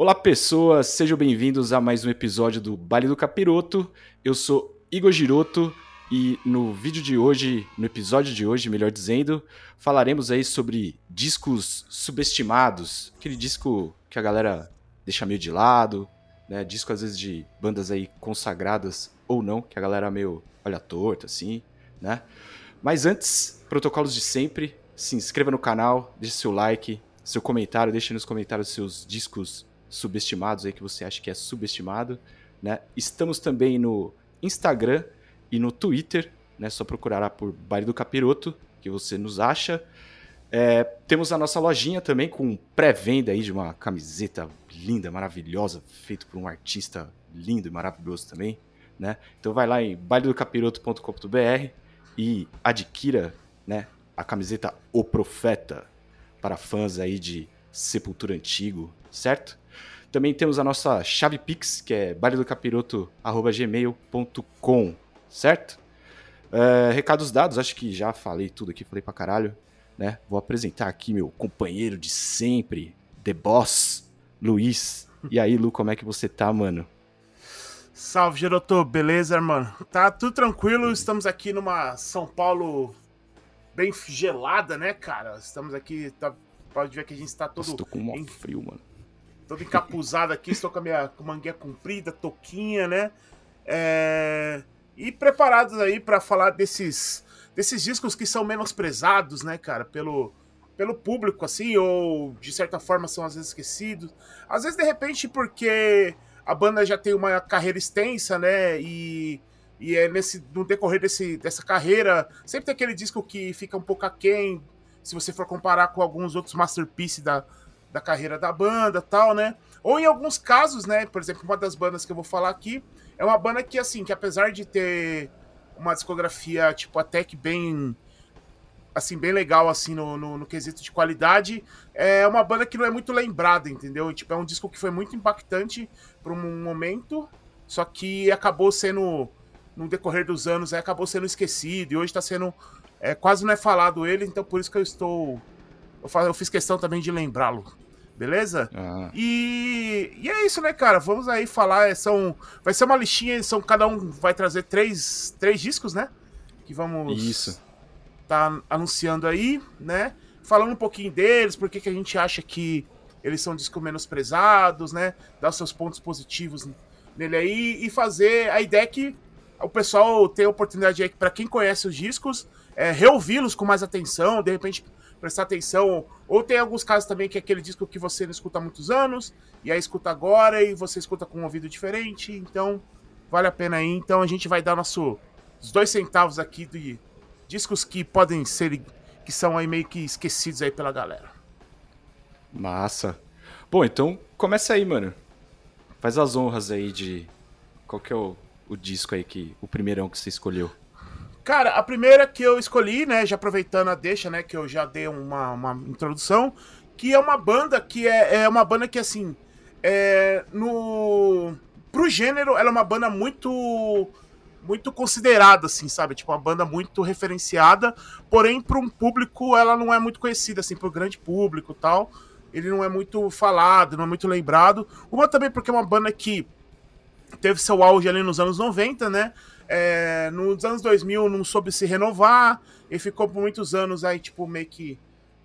Olá, pessoas, sejam bem-vindos a mais um episódio do Baile do Capiroto. Eu sou Igor Giroto e no vídeo de hoje, no episódio de hoje, melhor dizendo, falaremos aí sobre discos subestimados, aquele disco que a galera deixa meio de lado, né? Disco às vezes de bandas aí consagradas ou não, que a galera meio olha torta assim, né? Mas antes, protocolos de sempre, se inscreva no canal, deixe seu like, seu comentário, deixe nos comentários seus discos subestimados aí que você acha que é subestimado, né? Estamos também no Instagram e no Twitter, né? Só procurará por Baile do Capiroto, que você nos acha. É, temos a nossa lojinha também com pré-venda aí de uma camiseta linda, maravilhosa, feito por um artista lindo e maravilhoso também, né? Então vai lá em bailedocapiroto.com.br e adquira, né, a camiseta O Profeta para fãs aí de Sepultura Antigo, certo? Também temos a nossa chave Pix, que é bailedocapiroto.gmail.com, certo? É, recados dados, acho que já falei tudo aqui, falei pra caralho, né? Vou apresentar aqui meu companheiro de sempre, The Boss, Luiz. E aí, Lu, como é que você tá, mano? Salve, Geroto, beleza, mano? Tá tudo tranquilo, estamos aqui numa São Paulo bem gelada, né, cara? Estamos aqui, tá, pode ver que a gente está todo... Nossa, tô com um em... frio, mano todo encapuzado aqui, estou com a minha com manguinha comprida, toquinha, né? É... E preparados aí para falar desses, desses discos que são menosprezados, né, cara, pelo, pelo público, assim, ou de certa forma são às vezes esquecidos. Às vezes, de repente, porque a banda já tem uma carreira extensa, né, e, e é nesse, no decorrer desse, dessa carreira, sempre tem aquele disco que fica um pouco aquém, se você for comparar com alguns outros masterpieces da, da carreira da banda tal, né? Ou em alguns casos, né? Por exemplo, uma das bandas que eu vou falar aqui é uma banda que, assim, que apesar de ter uma discografia, tipo, até que bem. Assim, bem legal, assim, no, no, no quesito de qualidade, é uma banda que não é muito lembrada, entendeu? Tipo, é um disco que foi muito impactante por um momento, só que acabou sendo, no decorrer dos anos, acabou sendo esquecido, e hoje tá sendo. É, quase não é falado ele, então por isso que eu estou eu, eu fiz questão também de lembrá-lo. Beleza? Ah. E, e é isso, né, cara? Vamos aí falar. É, são, vai ser uma listinha, são, cada um vai trazer três, três discos, né? Que vamos. Isso. Tá anunciando aí, né? Falando um pouquinho deles, por que a gente acha que eles são discos menosprezados, né? Dar seus pontos positivos nele aí e fazer a ideia que o pessoal tem a oportunidade aí, para quem conhece os discos, é, reouvi-los com mais atenção, de repente prestar atenção. Ou tem alguns casos também que é aquele disco que você não escuta há muitos anos, e aí escuta agora e você escuta com um ouvido diferente, então vale a pena aí. Então a gente vai dar nosso, os dois centavos aqui de discos que podem ser, que são aí meio que esquecidos aí pela galera. Massa. Bom, então começa aí, mano. Faz as honras aí de qual que é o, o disco aí que o primeirão que você escolheu. Cara, a primeira que eu escolhi, né, já aproveitando a deixa, né, que eu já dei uma, uma introdução, que é uma banda que é, é uma banda que, assim, é, no... Pro gênero, ela é uma banda muito muito considerada, assim, sabe? Tipo, uma banda muito referenciada, porém, para um público, ela não é muito conhecida, assim, pro grande público tal. Ele não é muito falado, não é muito lembrado. Uma também porque é uma banda que teve seu auge ali nos anos 90, né? É, nos anos 2000 não soube se renovar e ficou por muitos anos aí, tipo, meio que.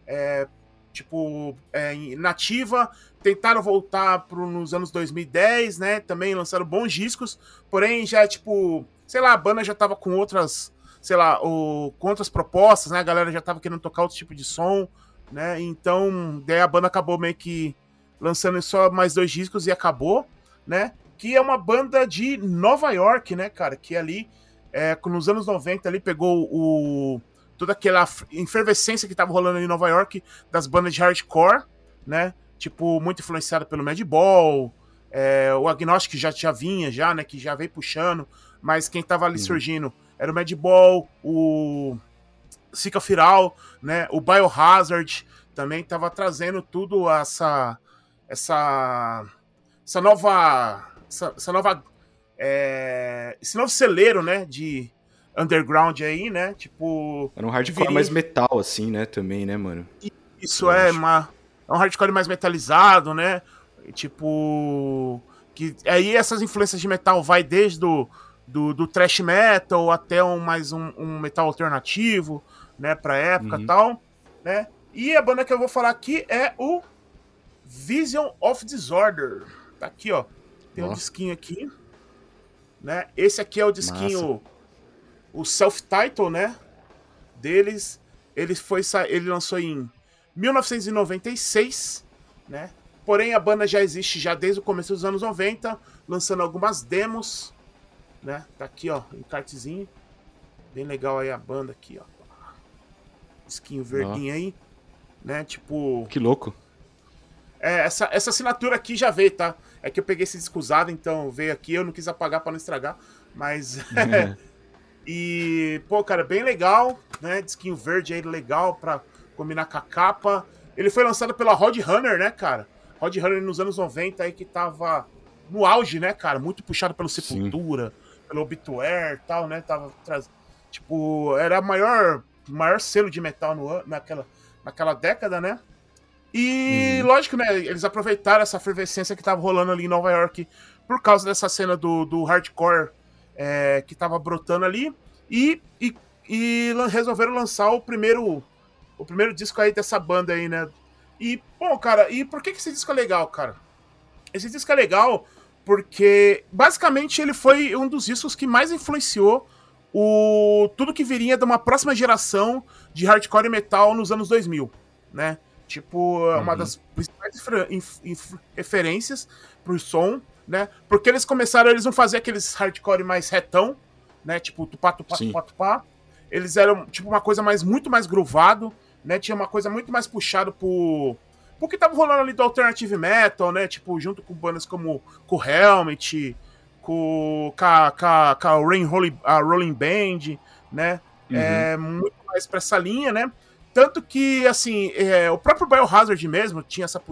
É, tipo, é, nativa. Tentaram voltar pro, nos anos 2010, né? Também lançaram bons discos, porém já, tipo, sei lá, a banda já tava com outras, sei lá, o, com outras propostas, né? A galera já tava querendo tocar outro tipo de som, né? Então, daí a banda acabou meio que lançando só mais dois discos e acabou, né? Que é uma banda de Nova York, né, cara? Que ali, é, nos anos 90, ali pegou o toda aquela efervescência que tava rolando em Nova York das bandas de hardcore, né? Tipo, muito influenciada pelo Madball, é, o Agnostic já, já vinha, já, né? Que já veio puxando, mas quem tava ali uhum. surgindo era o Madball, o Sika Firal, né? O Biohazard também tava trazendo tudo essa essa essa nova essa, essa nova. É, esse novo celeiro, né? De underground aí, né? Tipo. Era um hardcore mais metal, assim, né? Também, né, mano? Isso Eu é, uma, é um hardcore mais metalizado, né? Tipo. Que, aí essas influências de metal vai desde do, do, do thrash metal até um, mais um, um metal alternativo, né, pra época e uhum. tal, né? E a banda que eu vou falar aqui é o Vision of Disorder. Tá aqui, ó. Tem um disquinho aqui. Né? Esse aqui é o disquinho, Massa. o self-title, né? Deles. Ele, foi, ele lançou em 1996, né? Porém, a banda já existe já desde o começo dos anos 90, lançando algumas demos, né? Tá aqui, ó, um cartezinho. Bem legal aí a banda aqui, ó. Esquinho verdinho oh. aí, né? Tipo... Que louco. É, essa, essa assinatura aqui já veio, tá? É que eu peguei esse disco usado, então veio aqui, eu não quis apagar para não estragar, mas... É. e, pô, cara, bem legal, né? Disquinho verde aí, legal pra combinar com a capa. Ele foi lançado pela Rod Runner, né, cara? Rod Runner nos anos 90 aí que tava no auge, né, cara? Muito puxado pelo Sepultura, Sim. pelo Obituary e tal, né? Tava traz... tipo, era a maior maior selo de metal no, naquela, naquela década, né? E hum. lógico, né? Eles aproveitaram essa efervescência que tava rolando ali em Nova York por causa dessa cena do, do hardcore é, que tava brotando ali. E, e, e resolveram lançar o primeiro o primeiro disco aí dessa banda aí, né? E, bom, cara, e por que, que esse disco é legal, cara? Esse disco é legal porque, basicamente, ele foi um dos discos que mais influenciou o tudo que viria de uma próxima geração de hardcore metal nos anos 2000, né? Tipo, é uma uhum. das principais referências pro som, né? Porque eles começaram, eles não faziam aqueles hardcore mais retão, né? Tipo, tupá, tupá, Sim. tupá, tupá. Eles eram, tipo, uma coisa mais, muito mais groovado, né? Tinha uma coisa muito mais puxado pro... Pro que tava rolando ali do alternative metal, né? Tipo, junto com bandas como com Helmet, com, com, a, com, a, com a, Rolling, a Rolling Band, né? Uhum. É, muito mais pra essa linha, né? Tanto que, assim, é, o próprio Biohazard mesmo tinha essa,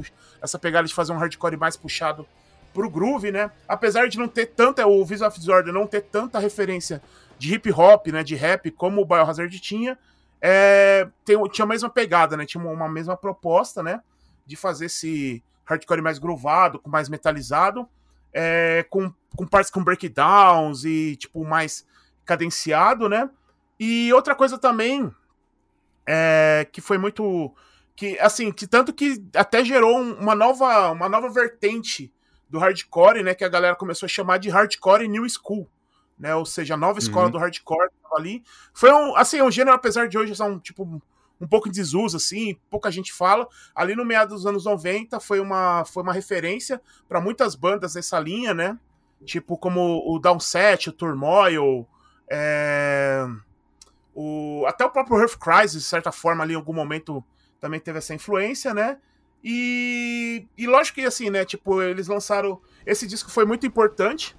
essa pegada de fazer um hardcore mais puxado pro groove, né? Apesar de não ter tanta, o Visual of Disorder não ter tanta referência de hip hop, né, de rap, como o Biohazard tinha, é, tem, tinha a mesma pegada, né? Tinha uma, uma, mesma proposta, né? De fazer esse hardcore mais groovado, com mais metalizado, é, com, com partes com breakdowns e, tipo, mais cadenciado, né? E outra coisa também é, que foi muito que assim que tanto que até gerou uma nova uma nova vertente do hardcore né que a galera começou a chamar de hardcore new school né ou seja a nova escola uhum. do hardcore ali foi um assim um gênero apesar de hoje ser um tipo um pouco em desuso assim pouca gente fala ali no meado dos anos 90 foi uma foi uma referência para muitas bandas nessa linha né tipo como o Downset o Turmoil é o, até o próprio Earth Crisis, de certa forma, ali em algum momento também teve essa influência, né? E, e lógico que assim, né? Tipo, eles lançaram. Esse disco foi muito importante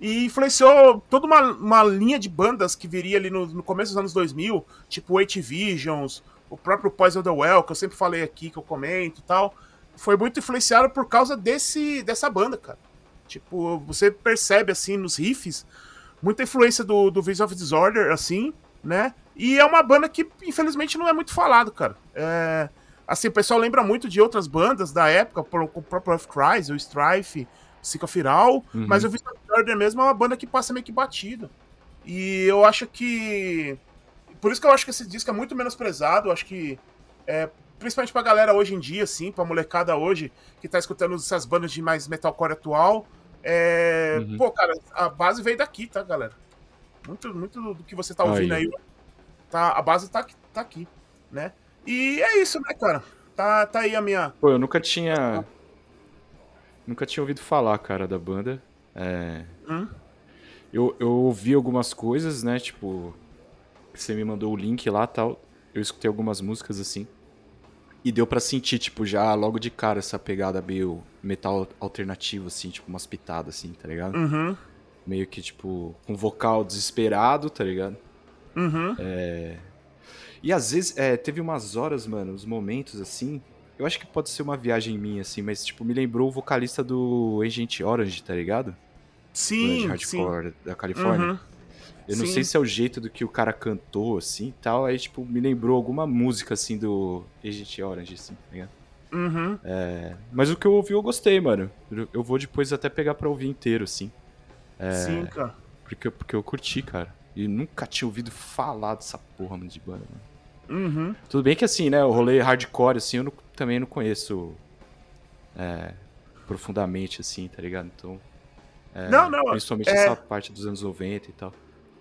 e influenciou toda uma, uma linha de bandas que viria ali no, no começo dos anos 2000, tipo Eight Visions, o próprio Poison the Well, que eu sempre falei aqui, que eu comento e tal. Foi muito influenciado por causa desse, dessa banda, cara. Tipo, você percebe, assim, nos riffs, muita influência do, do Vision of Disorder, assim, né? E é uma banda que, infelizmente, não é muito falado, cara. É, assim, o pessoal lembra muito de outras bandas da época, o próprio Earth Cries, o Strife, Sica Firal, uhum. mas o Vista Order mesmo é uma banda que passa meio que batida. E eu acho que. Por isso que eu acho que esse disco é muito menosprezado. Eu acho que. É, principalmente pra galera hoje em dia, assim, pra molecada hoje, que tá escutando essas bandas de mais metalcore atual. É, uhum. Pô, cara, a base veio daqui, tá, galera? Muito, muito do que você tá ouvindo aí, aí tá, a base tá, tá aqui, né? E é isso, né, cara? Tá, tá aí a minha. Pô, eu nunca tinha. Nunca tinha ouvido falar, cara, da banda. É... Hum? Eu, eu ouvi algumas coisas, né? Tipo, você me mandou o link lá tal. Eu escutei algumas músicas assim. E deu para sentir, tipo, já logo de cara essa pegada meio metal alternativo, assim, tipo, umas pitadas, assim, tá ligado? Uhum meio que, tipo, com vocal desesperado, tá ligado? Uhum. É... E às vezes, é, teve umas horas, mano, uns momentos assim. Eu acho que pode ser uma viagem minha, assim, mas, tipo, me lembrou o vocalista do Agent Orange, tá ligado? Sim, hardcore sim. da Califórnia. Uhum. Eu não sim. sei se é o jeito do que o cara cantou, assim, tal. Aí, tipo, me lembrou alguma música, assim, do Agent Orange, assim, tá ligado? Uhum. É, mas o que eu ouvi eu gostei, mano. Eu- Eu vou depois até pegar pra ouvir inteiro, assim. Sim, cara. Porque, porque eu curti, cara. E nunca tinha ouvido falar dessa porra de banda, mano. Uhum. Tudo bem que assim, né, o rolê hardcore, assim, eu não- também não conheço é, profundamente, assim, tá ligado? Então, é, Não, não, principalmente é- essa parte dos anos 90 e tal.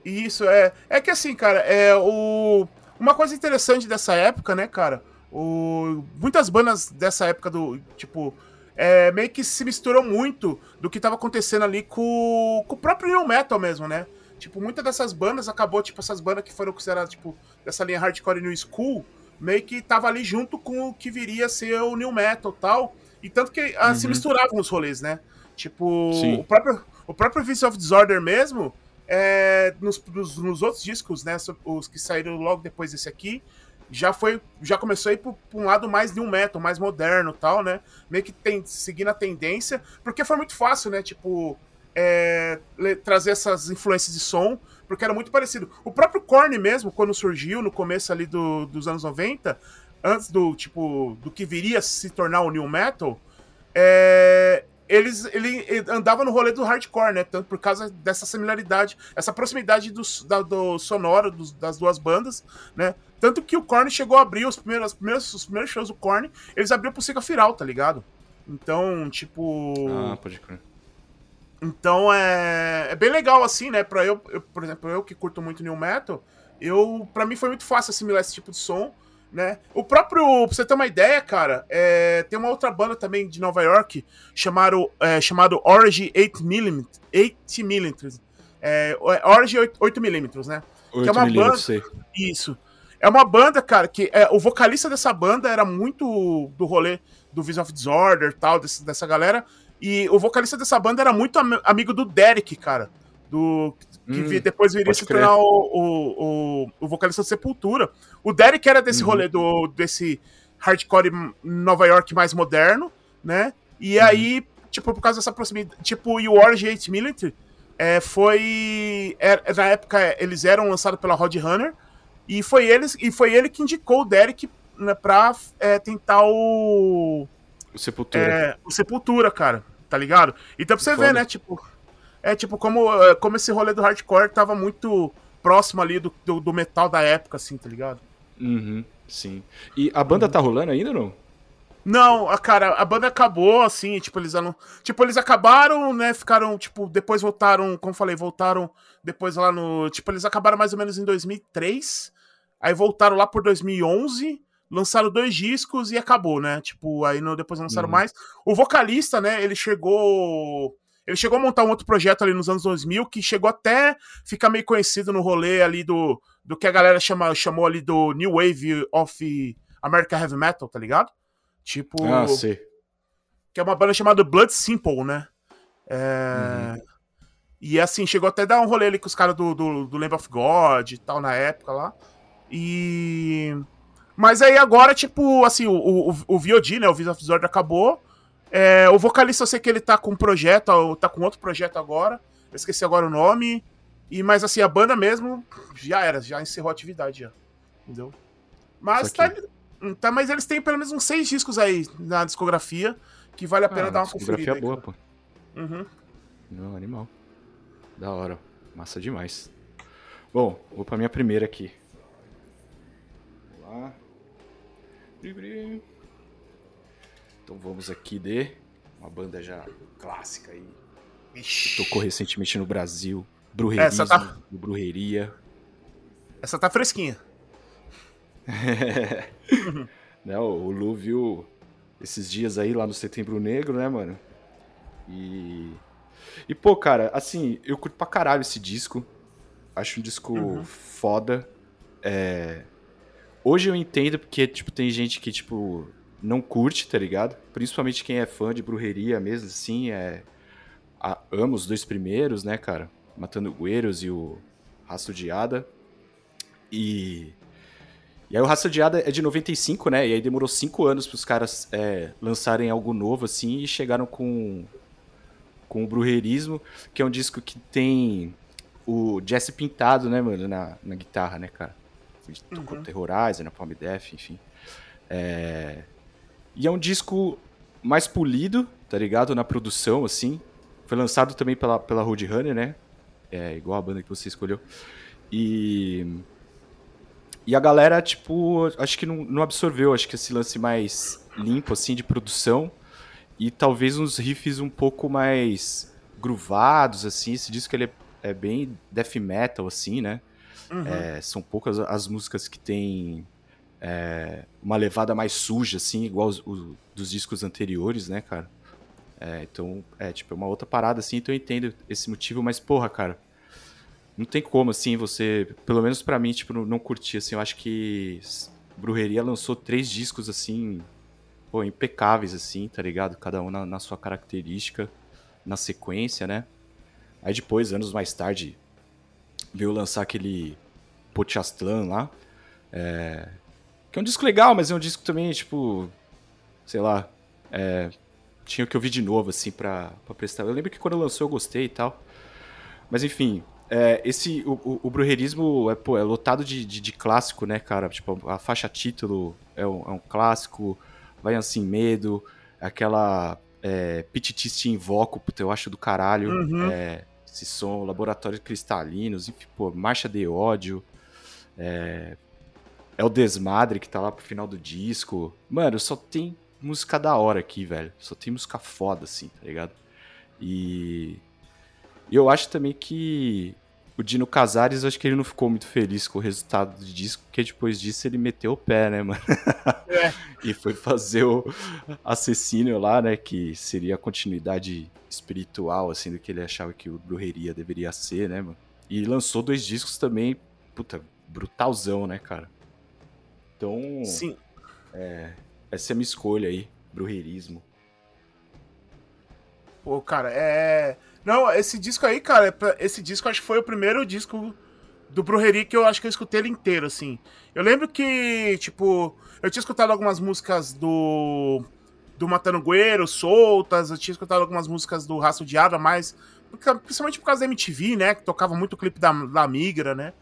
Isso, é. É que assim, cara, é o. Uma coisa interessante dessa época, né, cara? O... Muitas bandas dessa época do. Tipo. É, meio que se misturou muito do que tava acontecendo ali com, com o próprio New Metal mesmo, né? Tipo, muitas dessas bandas acabou, tipo, essas bandas que foram consideradas, tipo, dessa linha hardcore New School, meio que tava ali junto com o que viria a ser o New Metal e tal. E tanto que ah, se Uhum. misturavam os rolês, né? Tipo, Sim. o próprio, o próprio Vice of Disorder mesmo, é, nos, nos, nos outros discos, né? Os que saíram logo depois desse aqui, já foi. Já começou a ir pra um lado mais new metal, mais moderno tal, né? Meio que tem, seguindo a tendência, porque foi muito fácil, né? Tipo, é, trazer essas influências de som, porque era muito parecido. O próprio Korn mesmo, quando surgiu no começo ali do- dos anos 90, antes do tipo do que viria a se tornar o new metal, é, eles ele, andava no rolê do hardcore, né? Tanto por causa dessa similaridade, essa proximidade do, da- do sonoro dos- das duas bandas, né? Tanto que o Korn chegou a abrir os primeiros, os primeiros, os primeiros shows do Korn, eles abriram pro Siga Firal, tá ligado? Então, tipo. Ah, pode crer. Então é, é bem legal assim, né? Para eu, eu, por exemplo, eu que curto muito new metal, eu para mim foi muito fácil assimilar esse tipo de som, né? O próprio, pra você ter uma ideia, cara, é, tem uma outra banda também de Nova York chamado é, chamado Orange 8mm, 8mm. É, Orange 8mm, né? 8 é uma milímetros, sei. Isso. É uma banda, cara, que é, o vocalista dessa banda era muito do rolê do Vision of Disorder tal, desse, dessa galera. E o vocalista dessa banda era muito am- amigo do Derek, cara. Do, que Hum, depois viria se tornar o, o, o, o vocalista do Sepultura. O Derek era desse Uhum. rolê do, desse hardcore Nova York mais moderno, né? E Uhum. aí, tipo, por causa dessa proximidade. Tipo, e o Orange 8 Military é, foi. era- na época, eles eram lançados pela Roadrunner. E foi, eles, e foi ele que indicou o Derek né, pra é, tentar o. O Sepultura. É, o Sepultura, cara. Tá ligado? Então pra você Foda. ver, né? Tipo. É tipo como, é, como esse rolê do hardcore tava muito próximo ali do, do, do metal da época, assim, tá ligado? Uhum, sim. E a banda tá rolando ainda ou não? Não, a cara, a banda acabou, assim, tipo, eles não. Tipo, eles acabaram, né? Ficaram, tipo, depois voltaram, como falei, voltaram depois lá no. Tipo, eles acabaram mais ou menos em 2003. Aí voltaram lá por 2011, lançaram dois discos e acabou, né? Tipo, aí no, depois lançaram Uhum. mais. O vocalista, né, ele chegou. Ele chegou a montar um outro projeto ali nos anos 2000 que chegou até ficar meio conhecido no rolê ali do, do que a galera chama, chamou ali do New Wave of American Heavy Metal, tá ligado? Tipo, Ah, sei. que é uma banda chamada Blood Simple, né? É, E assim, chegou até a dar um rolê ali com os caras do, do, do Lamb of God e tal na época lá. E. Mas aí agora, tipo, assim, o, o, o VOD, né? O Visa of Disorder acabou. É, o vocalista eu sei que ele tá com um projeto, tá com outro projeto agora. Eu esqueci agora o nome. E, mas assim, a banda mesmo já era, já encerrou a atividade já. Entendeu? Mas tá, tá. Mas eles têm pelo menos uns seis discos aí na discografia que vale a pena Ah, dar uma discografia conferida. aí, boa, cara. pô. Uhum. Não, animal. Da hora. Massa demais. Bom, vou pra minha primeira aqui. Vamos lá. Bri, bri. Então vamos aqui de uma banda já clássica aí. que Tocou recentemente no Brasil. Brujerismo, Essa tá- Brujeria. Essa tá fresquinha. né, o o Lu viu esses dias aí lá no Setembro Negro, né, mano? E. E, pô, cara, assim, eu curto pra caralho esse disco. Acho um disco Uhum. foda. É... Hoje eu entendo porque, tipo, tem gente que, tipo, não curte, tá ligado? Principalmente quem é fã de brujeria mesmo, assim, é. A... Ama os dois primeiros, né, cara? Matando Gueiros e o Rastro de Ada. E. E aí o Raça de Ada é de 95, né? E aí demorou cinco anos pros caras é, lançarem algo novo, assim, e chegaram com, com o Brujerismo, que é um disco que tem o Jesse Pintado, né, mano, na, na guitarra, né, cara? Tocou Uhum. Terrorizer, na Palm Death, enfim. É... E é um disco mais polido, tá ligado? Na produção, assim. Foi lançado também pela, pela Roadrunner, né? É igual a banda que você escolheu. E. E a galera, tipo, acho que não, não absorveu, acho que esse lance mais limpo, assim, de produção. E talvez uns riffs um pouco mais groovados, assim. Esse disco ele é, é bem death metal, assim, né? Uhum. É, são poucas as músicas que tem é, uma levada mais suja, assim, igual os, os, dos discos anteriores, né, cara? É, então, é tipo, é uma outra parada, assim, então eu entendo esse motivo, mas, porra, cara, não tem como, assim, você, pelo menos para mim, tipo, não, não curtir, assim, eu acho que Brujeria lançou três discos, assim, pô, impecáveis, assim, tá ligado? Cada um na, na sua característica, na sequência, né? Aí depois, anos mais tarde, veio lançar aquele Pochastlan lá, é, que é um disco legal, mas é um disco também, tipo, sei lá, é, tinha que ouvir de novo, assim, pra, pra prestar. Eu lembro que quando lançou eu gostei e tal. Mas enfim, é, esse, o, o, o brujerismo é, pô, é lotado de, de, de, clássico, né, cara? Tipo, a faixa título é um, é um clássico, vai assim, medo, aquela é, Pititiste Invoco, puta, eu acho do caralho. Uhum. É, esse som, Laboratórios Cristalinos, enfim, pô, Marcha de Ódio. É, é o Desmadre que tá lá pro final do disco. Mano, só tem música da hora aqui, velho. Só tem música foda, assim, tá ligado? E eu acho também que o Dino Casares, acho que ele não ficou muito feliz com o resultado do disco, porque depois disso ele meteu o pé, né, mano? É. e foi fazer o Assassino lá, né, que seria a continuidade espiritual, assim, do que ele achava que o Brujeria deveria ser, né, mano? E lançou dois discos também, puta, brutalzão, né, cara? Então. Sim. É, essa é a minha escolha aí, brujerismo. Pô, cara, é. Não, esse disco aí, cara, esse disco acho que foi o primeiro disco do Brujeria que eu acho que eu escutei ele inteiro, assim. Eu lembro que, tipo, eu tinha escutado algumas músicas do. Do Matando Gueiro, soltas, eu tinha escutado algumas músicas do Raço de Ava, mas. Principalmente por causa da MTV, né? Que tocava muito o clipe da, da Migra, né?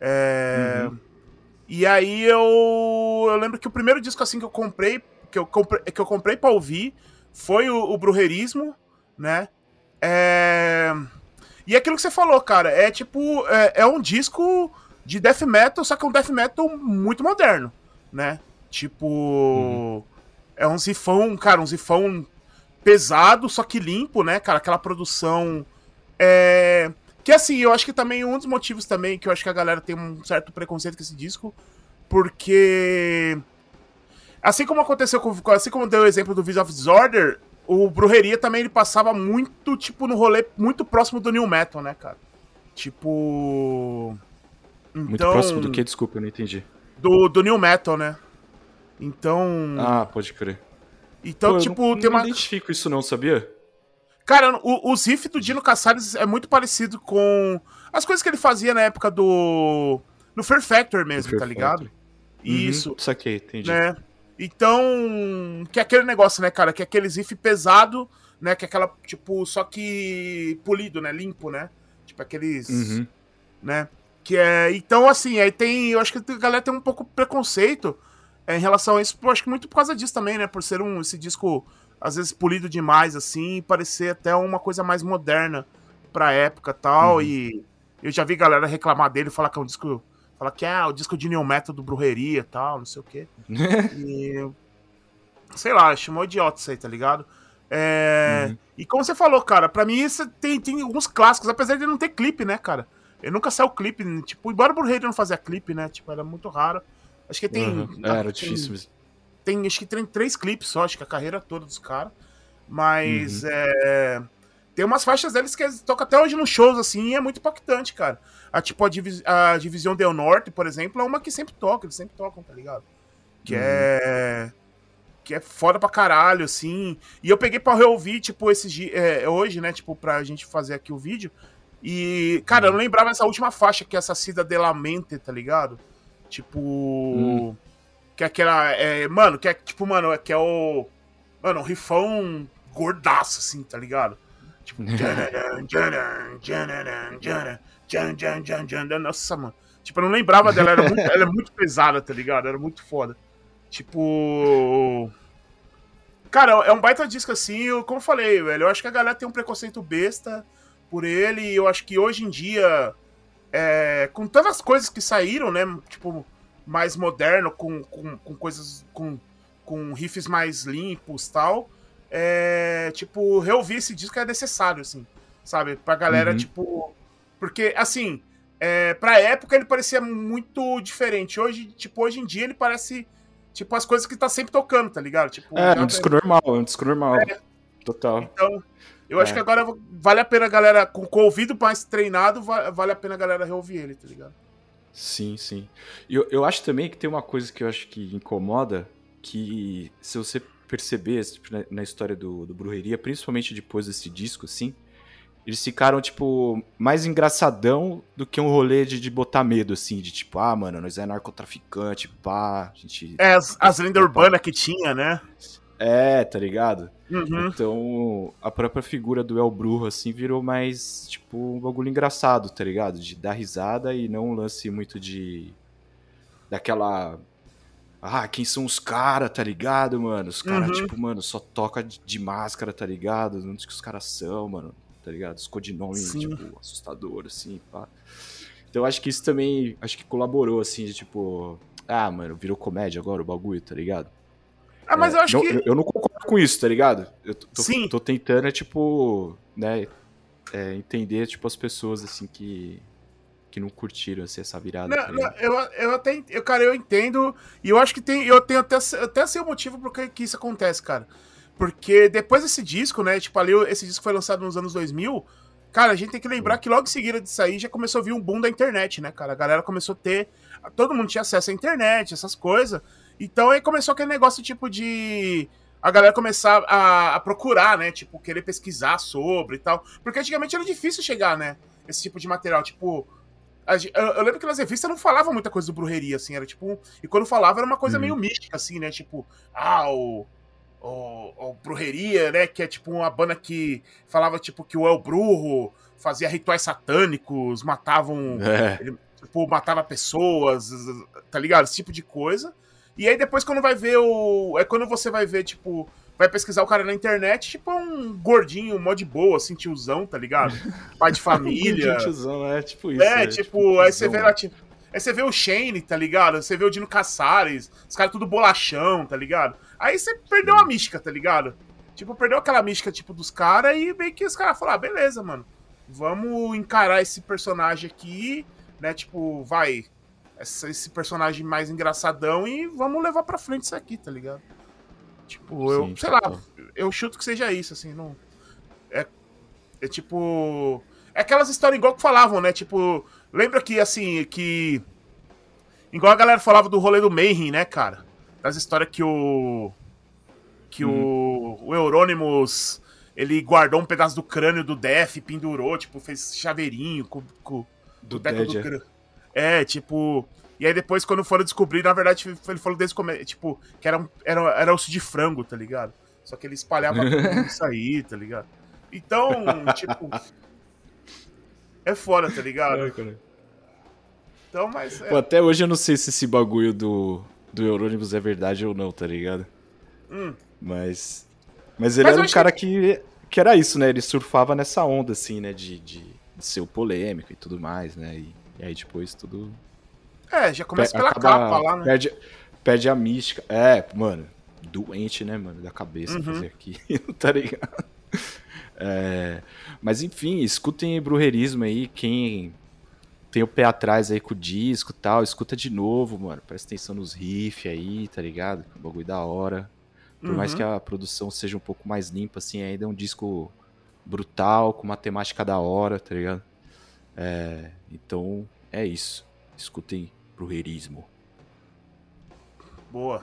É. Uhum. E aí eu, eu lembro que o primeiro disco assim que eu comprei, que eu comprei, que eu comprei para ouvir, foi o, o Brujerismo, né? É... E é aquilo que você falou, cara, é tipo, é, é, um disco de death metal, só que é um death metal muito moderno, né? Tipo, uhum. é um zifão, cara, um zifão pesado, só que limpo, né, cara? Aquela produção é, que assim, eu acho que também um dos motivos também que eu acho que a galera tem um certo preconceito com esse disco, porque assim como aconteceu com assim como deu o exemplo do Vis of Disorder, o Brujeria também ele passava muito tipo no rolê muito próximo do new metal, né, cara? Tipo então, muito próximo do que? Desculpa, eu não entendi. Do, do new metal, né? Então. Ah, pode crer. Então, Pô, tipo, não, tem uma. Não identifico isso, não, sabia? Cara, o, os riffs do Dino Casares é muito parecido com as coisas que ele fazia na época do. No Fear Factor mesmo, Fear tá ligado? Factor. Isso. Uhum, saquei, entendi. Né? Então, que é aquele negócio, né, cara? Que é aqueles riff pesado, né? Que é aquela, tipo, só que polido, né? Limpo, né? Tipo, aqueles. Uhum. Né? Que é. Então, assim, aí tem. Eu acho que a galera tem um pouco preconceito é, em relação a isso. Eu acho que muito por causa disso também, né? Por ser um, esse disco às vezes polido demais, assim, e parecer até uma coisa mais moderna pra época tal. Uhum. E eu já vi galera reclamar dele, falar que é um disco. Falar que é o disco de New Metal do Brujeria e tal, não sei o quê. e. Sei lá, chamou idiota isso aí, tá ligado? É, uhum. E como você falou, cara, pra mim isso tem, tem alguns clássicos, apesar de não ter clipe, né, cara? Ele nunca saiu clipe, tipo, embora o Brujeria não fazia clipe, né? Tipo, era muito raro. Acho que tem. Uhum. É, era difícil mesmo tem, acho que tem três clipes só, acho que a carreira toda dos caras. Mas uhum. é, tem umas faixas deles que tocam até hoje nos shows, assim, e é muito impactante, cara. A, tipo, a, Divis a Divisão Del Norte, por exemplo, é uma que sempre toca, eles sempre tocam, tá ligado? Que uhum. é. Que é foda pra caralho, assim. E eu peguei pra reouvir, tipo, esses dias. É, hoje, né? Tipo, pra gente fazer aqui o vídeo. E, cara, eu não lembrava essa última faixa, que é essa Cida de la Mente, tá ligado? Tipo. Uhum. Que é aquela. É, mano, que é tipo, mano, que é o. Mano, um rifão gordaço, assim, tá ligado? Tipo. Nossa, mano. Tipo, eu não lembrava dela, era muito, ela é muito pesada, tá ligado? Era muito foda. Tipo. Cara, é um baita disco assim, eu, como eu falei, velho. Eu acho que a galera tem um preconceito besta por ele. E eu acho que hoje em dia, é, com todas as coisas que saíram, né? Tipo, mais moderno, com, com, com coisas. Com, com riffs mais limpos tal. É, tipo, reouvir esse disco é necessário, assim. Sabe? Pra galera, uhum. tipo. Porque, assim, é, pra época ele parecia muito diferente. Hoje, tipo, hoje em dia ele parece tipo, as coisas que tá sempre tocando, tá ligado? Tipo, é, um disco normal, um disco normal. É. Total. Então, eu acho é. que agora vale a pena a galera, com, com o ouvido mais treinado, vale a pena a galera reouvir ele, tá ligado? Sim, sim. E eu, eu acho também que tem uma coisa que eu acho que incomoda, que se você perceber tipo, na, na, história do, do Brujeria, principalmente depois desse disco, assim, eles ficaram, tipo, mais engraçadão do que um rolê de, de botar medo, assim, de tipo, ah, mano, nós é narcotraficante, pá, a gente. É, as, as lendas urbanas que tinha, né? É, tá ligado? Uhum. Então, a própria figura do El Brujo, assim, virou mais, tipo, um bagulho engraçado, tá ligado? De dar risada e não um lance muito de. daquela. Ah, quem são os caras, tá ligado, mano? Os caras, uhum. tipo, mano, só toca de, máscara, tá ligado? Não sei que os caras são, mano tá ligado? Os codinomes, Sim. tipo, assustador, assim, pá. Então acho que isso também, acho que colaborou, assim, de tipo, ah, mano, virou comédia agora o bagulho, tá ligado? Ah, mas é, eu acho não, que. Eu, eu, não concordo com isso, tá ligado? Eu tô, Sim. tô tentando, é, tipo, né, é, entender, tipo, as pessoas, assim, que, que não curtiram assim, essa virada. Não, tá não, eu, eu até, eu, cara, eu entendo, e eu acho que tem, eu tenho até, até sei o motivo por que isso acontece, cara. Porque depois desse disco, né? Tipo, ali esse disco foi lançado nos anos 2000. Cara, a gente tem que lembrar que logo em seguida disso aí já começou a vir um boom da internet, né, cara? A galera começou a ter. Todo mundo tinha acesso à internet, essas coisas. Então aí começou aquele negócio tipo de. A galera começar a, a procurar, né? Tipo, querer pesquisar sobre e tal. Porque antigamente era difícil chegar, né? Esse tipo de material. Tipo, eu, lembro que nas revistas não falava muita coisa do brujeria, assim, era tipo. E quando falava era uma coisa hum. meio mística, assim, né? Tipo, ah, o, ou, ou Brujeria, né? Que é tipo uma banda que falava tipo que o El Brujo fazia rituais satânicos, matavam. É. Ele, tipo, matava pessoas, tá ligado? Esse tipo de coisa. E aí depois quando vai ver o. É quando você vai ver, tipo. Vai pesquisar o cara na internet, tipo um gordinho, mó de boa, assim, tiozão, tá ligado? Pai de família. tiozão, é tipo isso. É, é tipo, tipo aí você vê lá, tipo. Aí você vê o Shane, tá ligado? Você vê o Dino Caçares, os caras tudo bolachão, tá ligado? Aí você perdeu a mística, tá ligado? Tipo, perdeu aquela mística, tipo, dos caras e meio que os caras falaram, ah, beleza, mano. Vamos encarar esse personagem aqui, né? Tipo, vai. Esse personagem mais engraçadão e vamos levar pra frente isso aqui, tá ligado? Tipo, eu, Sim, sei tá lá, eu chuto que seja isso, assim, não. É, é tipo. É aquelas histórias igual que falavam, né? Tipo, Lembra que, assim, que. Igual a galera falava do rolê do Mayhem, né, cara? Das histórias que o. Que hum. o, o Euronymous. Ele guardou um pedaço do crânio do Def, pendurou, tipo, fez chaveirinho com, com do, do do crânio. É, tipo. E aí depois, quando foram descobrir, na verdade, ele falou desde como tipo, que era, era, era osso de frango, tá ligado? Só que ele espalhava isso aí, tá ligado? Então, tipo, é fora, tá ligado? É, então, mas. É... Pô, até hoje eu não sei se esse bagulho do, do Euronymous é verdade ou não, tá ligado? Hum. Mas. Mas ele mas era um cara que... que era isso, né? Ele surfava nessa onda, assim, né? De, de, de ser o polêmico e tudo mais, né? E, e aí depois tudo. É, já começa pela acaba, capa lá, né? Perde, perde a mística. É, mano, doente, né, mano? Da cabeça uhum. fazer aqui, tá ligado? É, mas enfim, escutem Brujerismo aí, quem tem o pé atrás aí com o disco e tal, escuta de novo, mano. Presta atenção nos riffs aí, tá ligado? O bagulho da hora. Por uhum. mais que a produção seja um pouco mais limpa, assim, ainda é um disco brutal, com uma temática da hora, tá ligado? É, então, é isso. Escutem Brujerismo. Boa.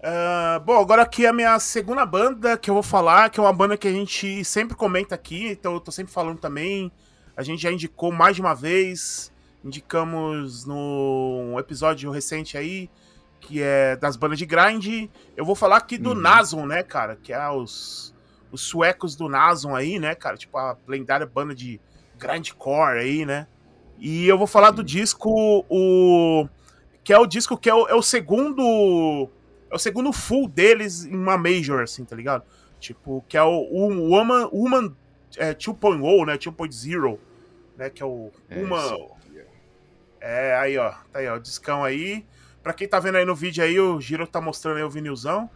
Uh, bom, agora aqui é a minha segunda banda que eu vou falar, que é uma banda que a gente sempre comenta aqui, então eu tô sempre falando também. A gente já indicou mais de uma vez, indicamos no episódio recente aí, que é das bandas de grind. Eu vou falar aqui do uhum. Nason, né, cara? Que é os, os suecos do Nason aí, né, cara? Tipo a lendária banda de grindcore aí, né? E eu vou falar do disco, o que é o disco que é o, é o segundo é o segundo full deles em uma Major, assim, tá ligado? Tipo, que é o, o Woman, Woman é, 2.0, né? 2.0, né? Que é o é, uma. É, aí, ó. Tá aí, ó. Discão aí. Pra quem tá vendo aí no vídeo aí, o Giro tá mostrando aí o vinilzão.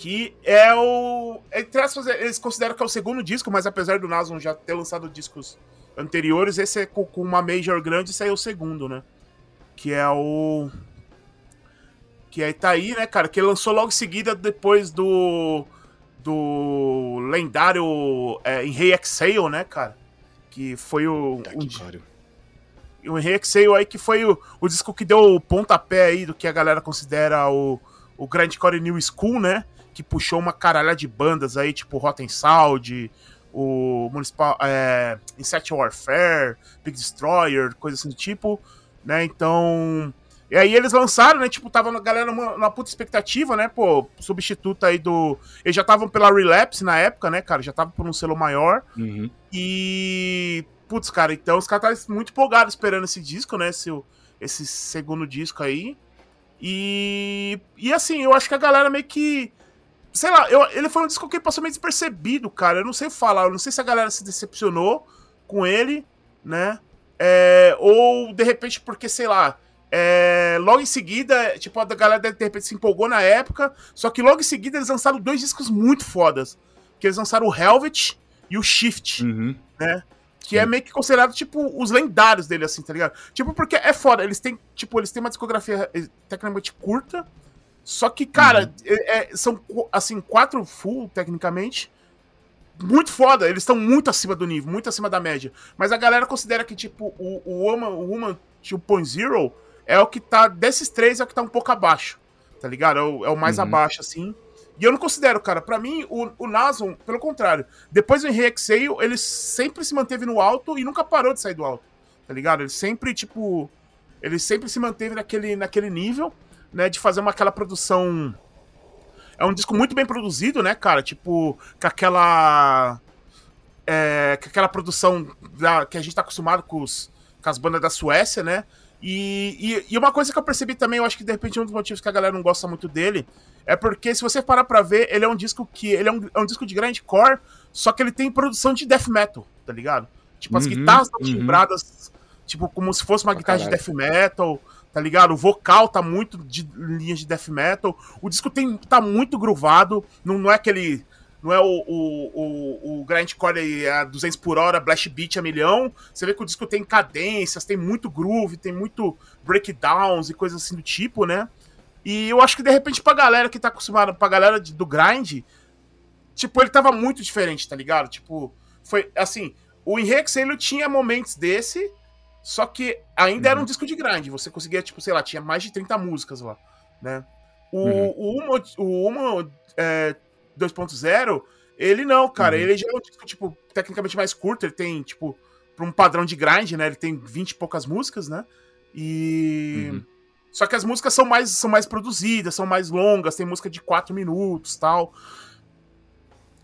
Que é o. Entre aspas, eles consideram que é o segundo disco, mas apesar do Nason já ter lançado discos anteriores, esse é com, uma Major grande, esse aí é o segundo, né? Que é o. Que aí tá aí, né, cara? Que ele lançou logo em seguida depois do. Do lendário é, em Rei Exhale, né, cara? Que foi o. Tá o, o Rei Exhale aí que foi o, o disco que deu o pontapé aí do que a galera considera o, o Grindcore New School, né? Que puxou uma caralhada de bandas aí, tipo Rotten Sound, o Municipal. É, Insect Warfare, Big Destroyer, coisa assim do tipo, né? Então. E aí eles lançaram, né? Tipo, tava a galera numa, numa puta expectativa, né? Pô, substituto aí do. Eles já estavam pela Relapse na época, né, cara? Já tava por um selo maior. Uhum. E. Putz, cara, então os caras estavam muito empolgados esperando esse disco, né? Esse, esse segundo disco aí. E. E assim, eu acho que a galera meio que. Sei lá, eu, ele foi um disco que passou meio despercebido, cara. Eu não sei falar, eu não sei se a galera se decepcionou com ele, né? É, ou de repente porque, sei lá é, logo em seguida, tipo, a galera de repente se empolgou na época. Só que logo em seguida eles lançaram dois discos muito fodas. Que eles lançaram o Helvet e o Shift, uhum. né? Que é Sim. é meio que considerado, tipo, os lendários dele, assim, tá ligado? Tipo, porque é foda, eles têm, tipo, eles têm uma discografia eh, tecnicamente curta. Só que, cara, uhum. é, é, são, assim, quatro full, tecnicamente. Muito foda, eles estão muito acima do nível, muito acima da média. Mas a galera considera que, tipo, o, o Woman, o Woman 2.0 é o que tá. Desses três é o que tá um pouco abaixo. Tá ligado? É o, é o mais uhum. abaixo, assim. E eu não considero, cara. para mim, o, o Nason, pelo contrário, depois do Exhale, ele sempre se manteve no alto e nunca parou de sair do alto. Tá ligado? Ele sempre, tipo. Ele sempre se manteve naquele, naquele nível, né? De fazer uma aquela produção. É um disco muito bem produzido, né, cara? Tipo, com aquela. É, com aquela produção da, que a gente tá acostumado com, os, com as bandas da Suécia, né? E, e, e, uma coisa que eu percebi também, eu acho que de repente um dos motivos que a galera não gosta muito dele é porque se você parar pra ver, ele é um disco que. Ele é um, é um disco de grindcore, só que ele tem produção de death metal, tá ligado? Tipo, as uhum, guitarras estão uhum. timbradas, tipo, como se fosse uma guitarra de death metal, tá ligado? O vocal tá muito de linhas de death metal. O disco tem, tá muito groovado, não, não é aquele não é o, o, o, o grindcore a 200 por hora, blast beat a milhão. Você vê que o disco tem cadências, tem muito groove, tem muito breakdowns e coisas assim do tipo, né? E eu acho que de repente pra galera que tá acostumada, pra galera de, do grind, tipo, ele tava muito diferente, tá ligado? Tipo, foi assim, o Enrex ele tinha momentos desse, só que ainda uhum. era um disco de grind. Você conseguia, tipo, sei lá, tinha mais de 30 músicas lá, né? O, uhum. o Uma, o Uma é, 2.0, ele não, cara. Uhum. Ele já é um disco, tipo, tecnicamente mais curto. Ele tem, tipo, pra um padrão de grind, né? Ele tem 20 e poucas músicas, né? E. Uhum. Só que as músicas são mais, são mais produzidas, são mais longas, tem música de 4 minutos tal.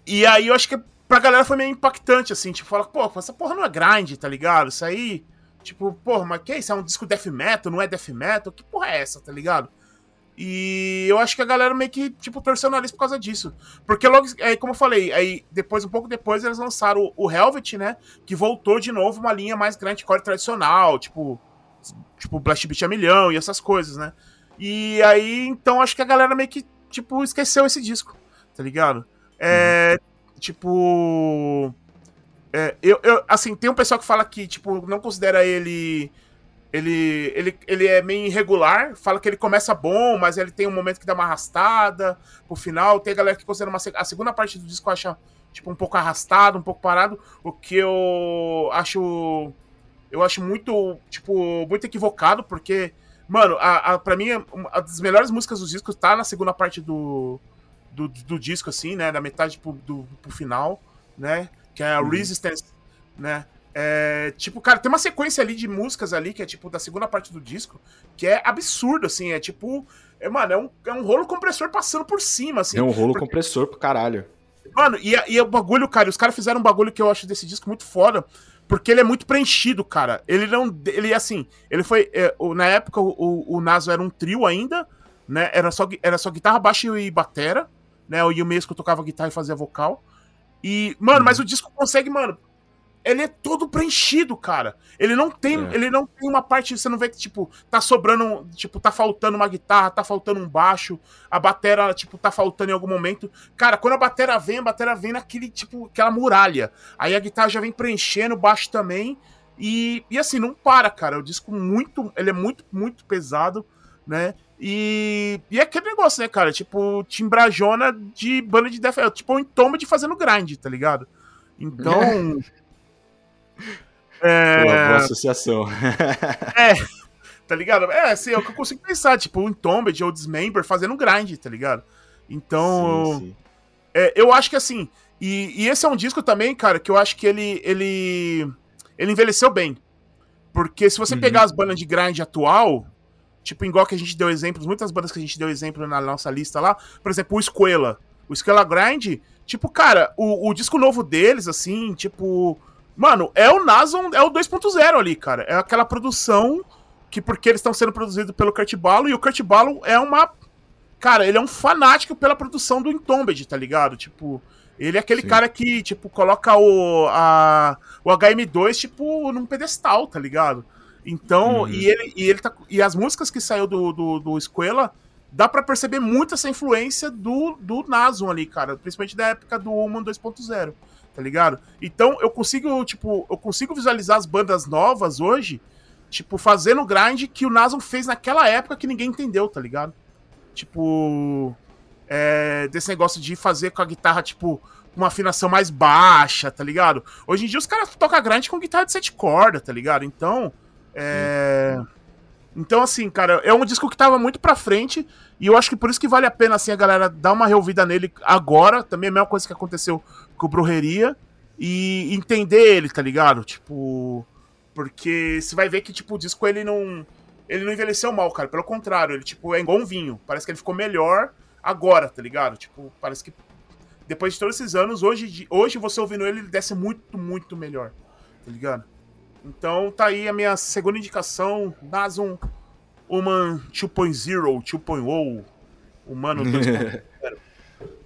E aí eu acho que pra galera foi meio impactante, assim, tipo, fala, pô, essa porra não é grind, tá ligado? Isso aí, tipo, porra, mas que é isso? É um disco death metal, não é death metal? Que porra é essa, tá ligado? E eu acho que a galera meio que, tipo, torceu o nariz por causa disso. Porque logo, aí, como eu falei, aí depois, um pouco depois, eles lançaram o, o Helvet, né? Que voltou de novo uma linha mais grindcore tradicional, tipo, tipo Blast Beat a milhão e essas coisas, né? E aí, então, acho que a galera meio que, tipo, esqueceu esse disco, tá ligado? É, uhum. tipo... É, eu, eu, assim, tem um pessoal que fala que, tipo, não considera ele ele, ele, ele é meio irregular, fala que ele começa bom, mas ele tem um momento que dá uma arrastada pro final. Tem a galera que considera uma, a segunda parte do disco acha tipo um pouco arrastado, um pouco parado, o que eu acho eu acho muito, tipo, muito equivocado, porque mano, a, a para mim uma das melhores músicas do disco tá na segunda parte do do, do disco assim, né, da metade pro, do, pro final, né, que é a uhum. Resistance, né? É, tipo, cara, tem uma sequência ali de músicas ali, que é tipo da segunda parte do disco, que é absurdo, assim, é tipo. É, mano, é um, é um rolo compressor passando por cima, assim. É um rolo porque... compressor pro caralho. Mano, e, e o bagulho, cara, os caras fizeram um bagulho que eu acho desse disco muito foda, porque ele é muito preenchido, cara. Ele não. Ele, assim, ele foi. É, na época, o, o Naso era um trio ainda, né? Era só, era só guitarra, baixo e batera, né? O Yumesco tocava guitarra e fazia vocal. E, mano, mas o disco consegue, mano, ele é todo preenchido, cara. Ele não tem, é. ele não tem uma parte, você não vê que tipo tá sobrando, tipo tá faltando uma guitarra, tá faltando um baixo, a batera tipo tá faltando em algum momento. Cara, quando a batera vem, a batera vem naquele tipo aquela muralha. Aí a guitarra já vem preenchendo, o baixo também. E, e assim, não para, cara. O disco muito, ele é muito muito pesado, né? E, e é aquele negócio, né, cara? Tipo, timbrajona de banda de death, tipo um entomba de fazendo grind, tá ligado? Então, É... Uma boa associação. é, tá ligado? É, assim, é o que eu consigo pensar, tipo, um Entombed ou Dismember fazendo grind, tá ligado? Então, sim, sim. É, eu acho que assim, e, e, esse é um disco também, cara, que eu acho que ele, ele, ele envelheceu bem. Porque se você uhum. pegar as bandas de grind atual, tipo, igual que a gente deu exemplos, muitas bandas que a gente deu exemplo na nossa lista lá, por exemplo, o Esquela. O Esquela Grind, tipo, cara, o, o disco novo deles, assim, tipo, Mano, é o Nason, é o 2.0 ali, cara. É aquela produção que, porque eles estão sendo produzidos pelo Kurt Balo, e o Kurt Balo é uma. Cara, ele é um fanático pela produção do Entombed, tá ligado? Tipo, ele é aquele Sim. cara que, tipo, coloca o, a, o HM2, tipo, num pedestal, tá ligado? Então, uhum. e, ele, e ele tá. E as músicas que saiu do, do, do Esquela, dá para perceber muito essa influência do, do Nason ali, cara. Principalmente da época do Human 2.0 tá ligado? Então eu consigo, tipo, eu consigo visualizar as bandas novas hoje, tipo, fazendo o grind que o Nason fez naquela época que ninguém entendeu, tá ligado? Tipo, é, desse negócio de fazer com a guitarra, tipo, uma afinação mais baixa, tá ligado? Hoje em dia os caras tocam grind com guitarra de sete cordas, tá ligado? Então, é... Então, assim, cara, é um disco que tava muito pra frente e eu acho que por isso que vale a pena, assim, a galera dar uma reouvida nele agora. Também é a mesma coisa que aconteceu com o Brujeria e entender ele, tá ligado? Tipo. Porque você vai ver que, tipo, o disco ele não. Ele não envelheceu mal, cara. Pelo contrário, ele, tipo, é igual um vinho. Parece que ele ficou melhor agora, tá ligado? Tipo, parece que. Depois de todos esses anos, hoje, hoje você ouvindo ele, ele desce muito, muito melhor. Tá ligado? Então tá aí a minha segunda indicação. Nason Human 2.0, 2.0. Humano 2.0.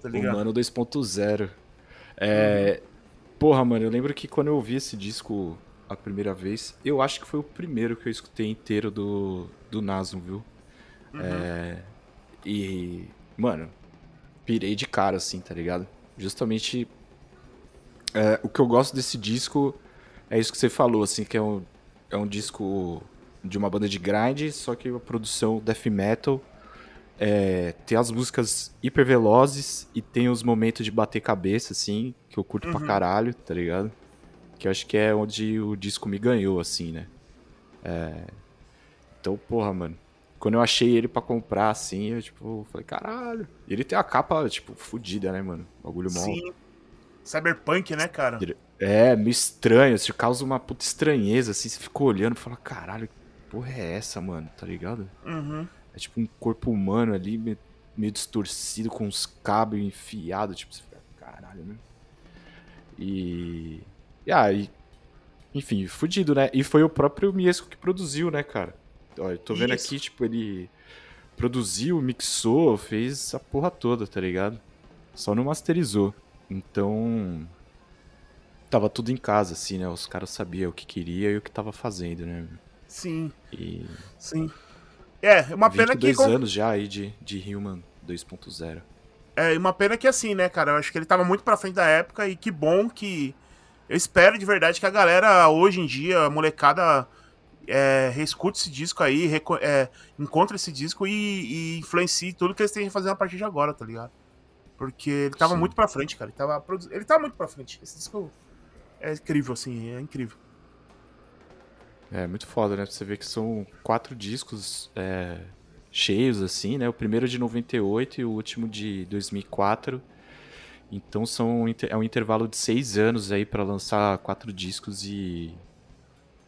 tá ligado? Humano 2.0. É, porra, mano, eu lembro que quando eu ouvi esse disco a primeira vez, eu acho que foi o primeiro que eu escutei inteiro do, do Nasum, viu? Uhum. É, e, mano, pirei de cara, assim, tá ligado? Justamente é, o que eu gosto desse disco é isso que você falou, assim, que é um, é um disco de uma banda de grind, só que a produção death metal é, tem as músicas hiper velozes e tem os momentos de bater cabeça, assim, que eu curto uhum. pra caralho, tá ligado? Que eu acho que é onde o disco me ganhou, assim, né? É... Então, porra, mano. Quando eu achei ele para comprar, assim, eu, tipo, falei, caralho. E ele tem a capa, tipo, fodida, né, mano? Bagulho mó. Sim. Cyberpunk, né, cara? É, meio estranho, isso causa uma puta estranheza, assim, você ficou olhando e fala, caralho, que porra é essa, mano? Tá ligado? Uhum. É tipo um corpo humano ali, meio distorcido, com uns cabos enfiados, tipo, você fica, caralho, né? E. E aí. Ah, enfim, fudido, né? E foi o próprio Miesco que produziu, né, cara? Olha, eu tô vendo Isso. aqui, tipo, ele produziu, mixou, fez a porra toda, tá ligado? Só não masterizou. Então. Tava tudo em casa, assim, né? Os caras sabiam o que queria e o que tava fazendo, né? Sim. E... Sim. É, uma pena que. dois anos já aí de, de Human 2.0. É, uma pena que assim, né, cara? Eu acho que ele tava muito pra frente da época e que bom que. Eu espero de verdade que a galera, hoje em dia, a molecada, é, reescute esse disco aí, é, encontre esse disco e, e, influencie tudo que eles têm fazendo a partir de agora, tá ligado? Porque ele tava Sim. muito pra frente, cara. Ele tava, ele tava muito pra frente. Esse disco é incrível, assim, é incrível. É muito foda, né? Você vê que são quatro discos é, cheios, assim, né? O primeiro de 98 e o último de 2004. Então são é um intervalo de seis anos aí para lançar quatro discos e.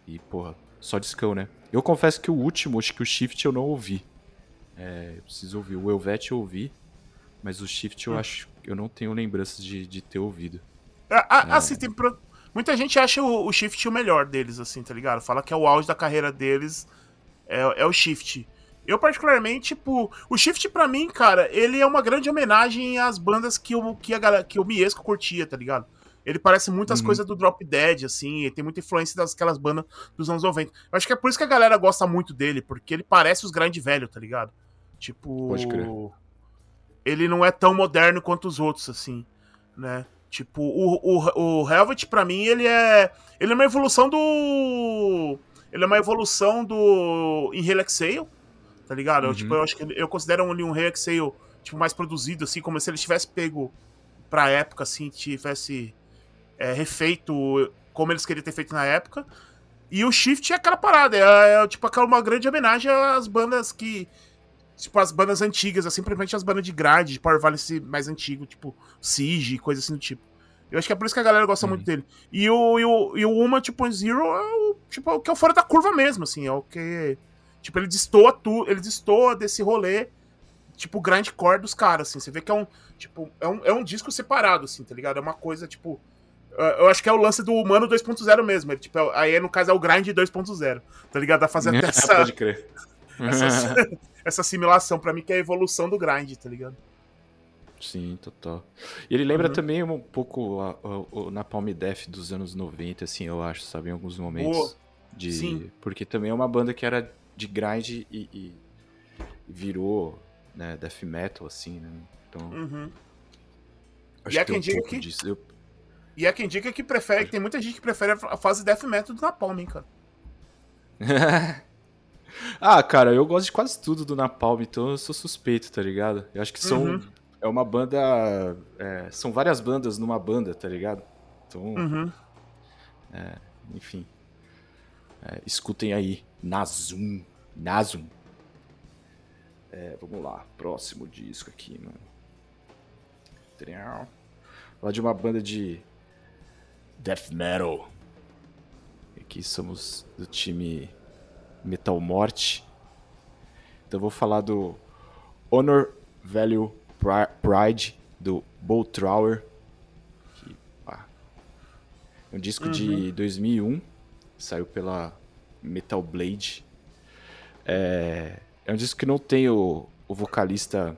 E, porra, só discão, né? Eu confesso que o último, acho que o Shift eu não ouvi. É, eu preciso ouvir. O Elvet eu ouvi, mas o Shift eu hum. acho eu não tenho lembranças de, de ter ouvido. Ah, assim, tem, pro, Muita gente acha o, o Shift o melhor deles, assim, tá ligado? Fala que é o auge da carreira deles, é, é o Shift. Eu, particularmente, tipo, o Shift pra mim, cara, ele é uma grande homenagem às bandas que, eu, que, a, galera, que o Miesco curtia, tá ligado? Ele parece muitas uhum. coisas do Drop Dead, assim, tem muita influência daquelas bandas dos anos 90. Eu acho que é por isso que a galera gosta muito dele, porque ele parece os grandes velho, tá ligado? Tipo. Pode crer. Ele não é tão moderno quanto os outros, assim, né? Tipo, o, o, o Helvet, pra mim, ele é. Ele é uma evolução do. Ele é uma evolução do. Em Relaxale, tá ligado? Uhum. Eu, tipo, eu acho que eu considero ele um Relaxale, tipo, mais produzido, assim, como se ele tivesse pego pra época, assim, tivesse é, refeito como eles queriam ter feito na época. E o Shift é aquela parada, é, é tipo aquela uma grande homenagem às bandas que. Tipo, as bandas antigas, assim, simplesmente as bandas de grade, de Power Violence mais antigo, tipo Siege, coisa assim do tipo. Eu acho que é por isso que a galera gosta hum. muito dele. E o, e o, e o Uma, tipo, Zero é o, tipo, é o que é o fora da curva mesmo, assim, é o que. Tipo, ele destoa tudo, ele destoa desse rolê, tipo, grindcore dos caras, assim. Você vê que é um, tipo, é um, é um disco separado, assim, tá ligado? É uma coisa, tipo, eu acho que é o lance do humano 2.0 mesmo. Ele, tipo, é aí, no caso, é o grind 2.0. Tá ligado? Dá fazer até essa. Pode crer. essa, essa assimilação, pra mim, que é a evolução do grind, tá ligado? Sim, total. E ele lembra uhum. também um pouco o Napalm Death dos anos 90, assim, eu acho, sabe? Em alguns momentos. Boa. De... Sim. Porque também é uma banda que era de grind e, e virou né, death metal, assim, né? Então. Uhum. Acho e há quem um diga que. Disso. Eu, e é quem diga que prefere, que tem muita gente que prefere a fase death metal do Napalm, hein, cara. ah, cara, eu gosto de quase tudo do Napalm, então eu sou suspeito, tá ligado? Eu acho que são. Uhum. É uma banda. É, são várias bandas numa banda, tá ligado? Então. Uhum. É, enfim. É, escutem aí. Nazum. Nazum. É, vamos lá. Próximo disco aqui, mano. Falar de uma banda de death metal. Aqui somos do time Metal Morte. Então vou falar do Honor Value Pride do Bolt Trower. Que, ah, é um disco uhum. de 2001, saiu pela Metal Blade. É, é um disco que não tem o, o vocalista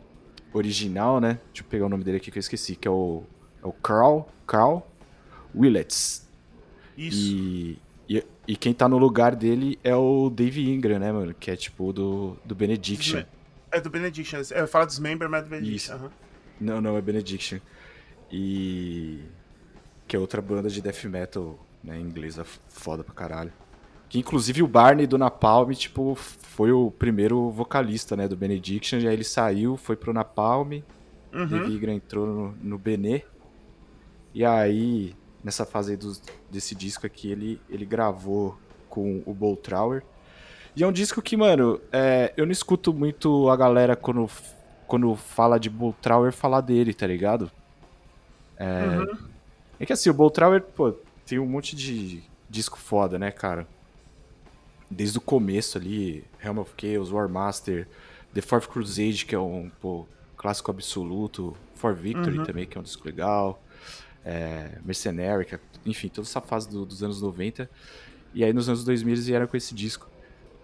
original, né? Deixa eu pegar o nome dele aqui que eu esqueci, que é o, é o Carl, Carl Willets. Isso. E, e, e, quem tá no lugar dele é o Dave Ingram, né, mano? Que é tipo do, do Benediction. É do Benediction. Eu falo dos members, mas é do Benediction. Uhum. Não, não, é Benediction. E. Que é outra banda de death metal, né, inglesa foda pra caralho. Que inclusive o Barney do Napalm, tipo, foi o primeiro vocalista, né, do Benediction. E aí ele saiu, foi pro Napalm. Uhum. Dave Ingram entrou no, no Benê. E aí nessa fase aí do, desse disco aqui, ele, ele gravou com o Boltrower. E é um disco que, mano, é, eu não escuto muito a galera quando, quando fala de Boltrower falar dele, tá ligado? É, uhum. é que assim, o Boltrower, pô, tem um monte de disco foda, né, cara? Desde o começo ali, Helm of Chaos, War Master, The Fourth Crusade, que é um pô, clássico absoluto, For Victory uhum. também, que é um disco legal é, é, enfim, toda essa fase do, dos anos 90. E aí nos anos 2000 eles vieram com esse disco.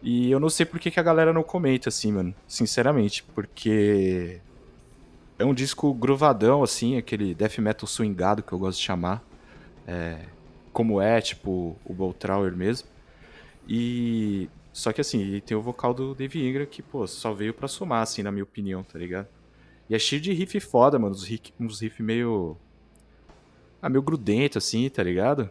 E eu não sei por que, que a galera não comenta, assim, mano. Sinceramente, porque é um disco grovadão, assim, aquele death metal swingado que eu gosto de chamar. É, como é, tipo, o Boltrower mesmo. E. Só que assim, tem o vocal do Dave Ingram que, pô, só veio pra somar, assim, na minha opinião, tá ligado? E é cheio de riff foda, mano. Uns riff, uns riff meio ah, meio grudento, assim, tá ligado?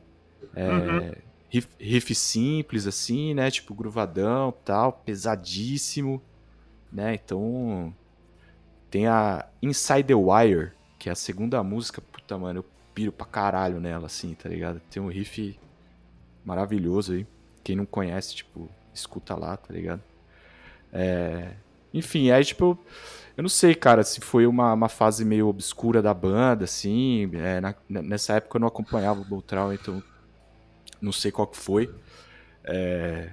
É, uhum. riff, riff, simples, assim, né? Tipo, gruvadão tal, pesadíssimo, né? Então. Tem a Inside the Wire, que é a segunda música, puta, mano, eu piro pra caralho nela, assim, tá ligado? Tem um riff maravilhoso aí. Quem não conhece, tipo, escuta lá, tá ligado? É... Enfim, aí, tipo. Eu não sei, cara, se foi uma, uma fase meio obscura da banda, assim. É, na, nessa época eu não acompanhava o Boltrão, então não sei qual que foi. É,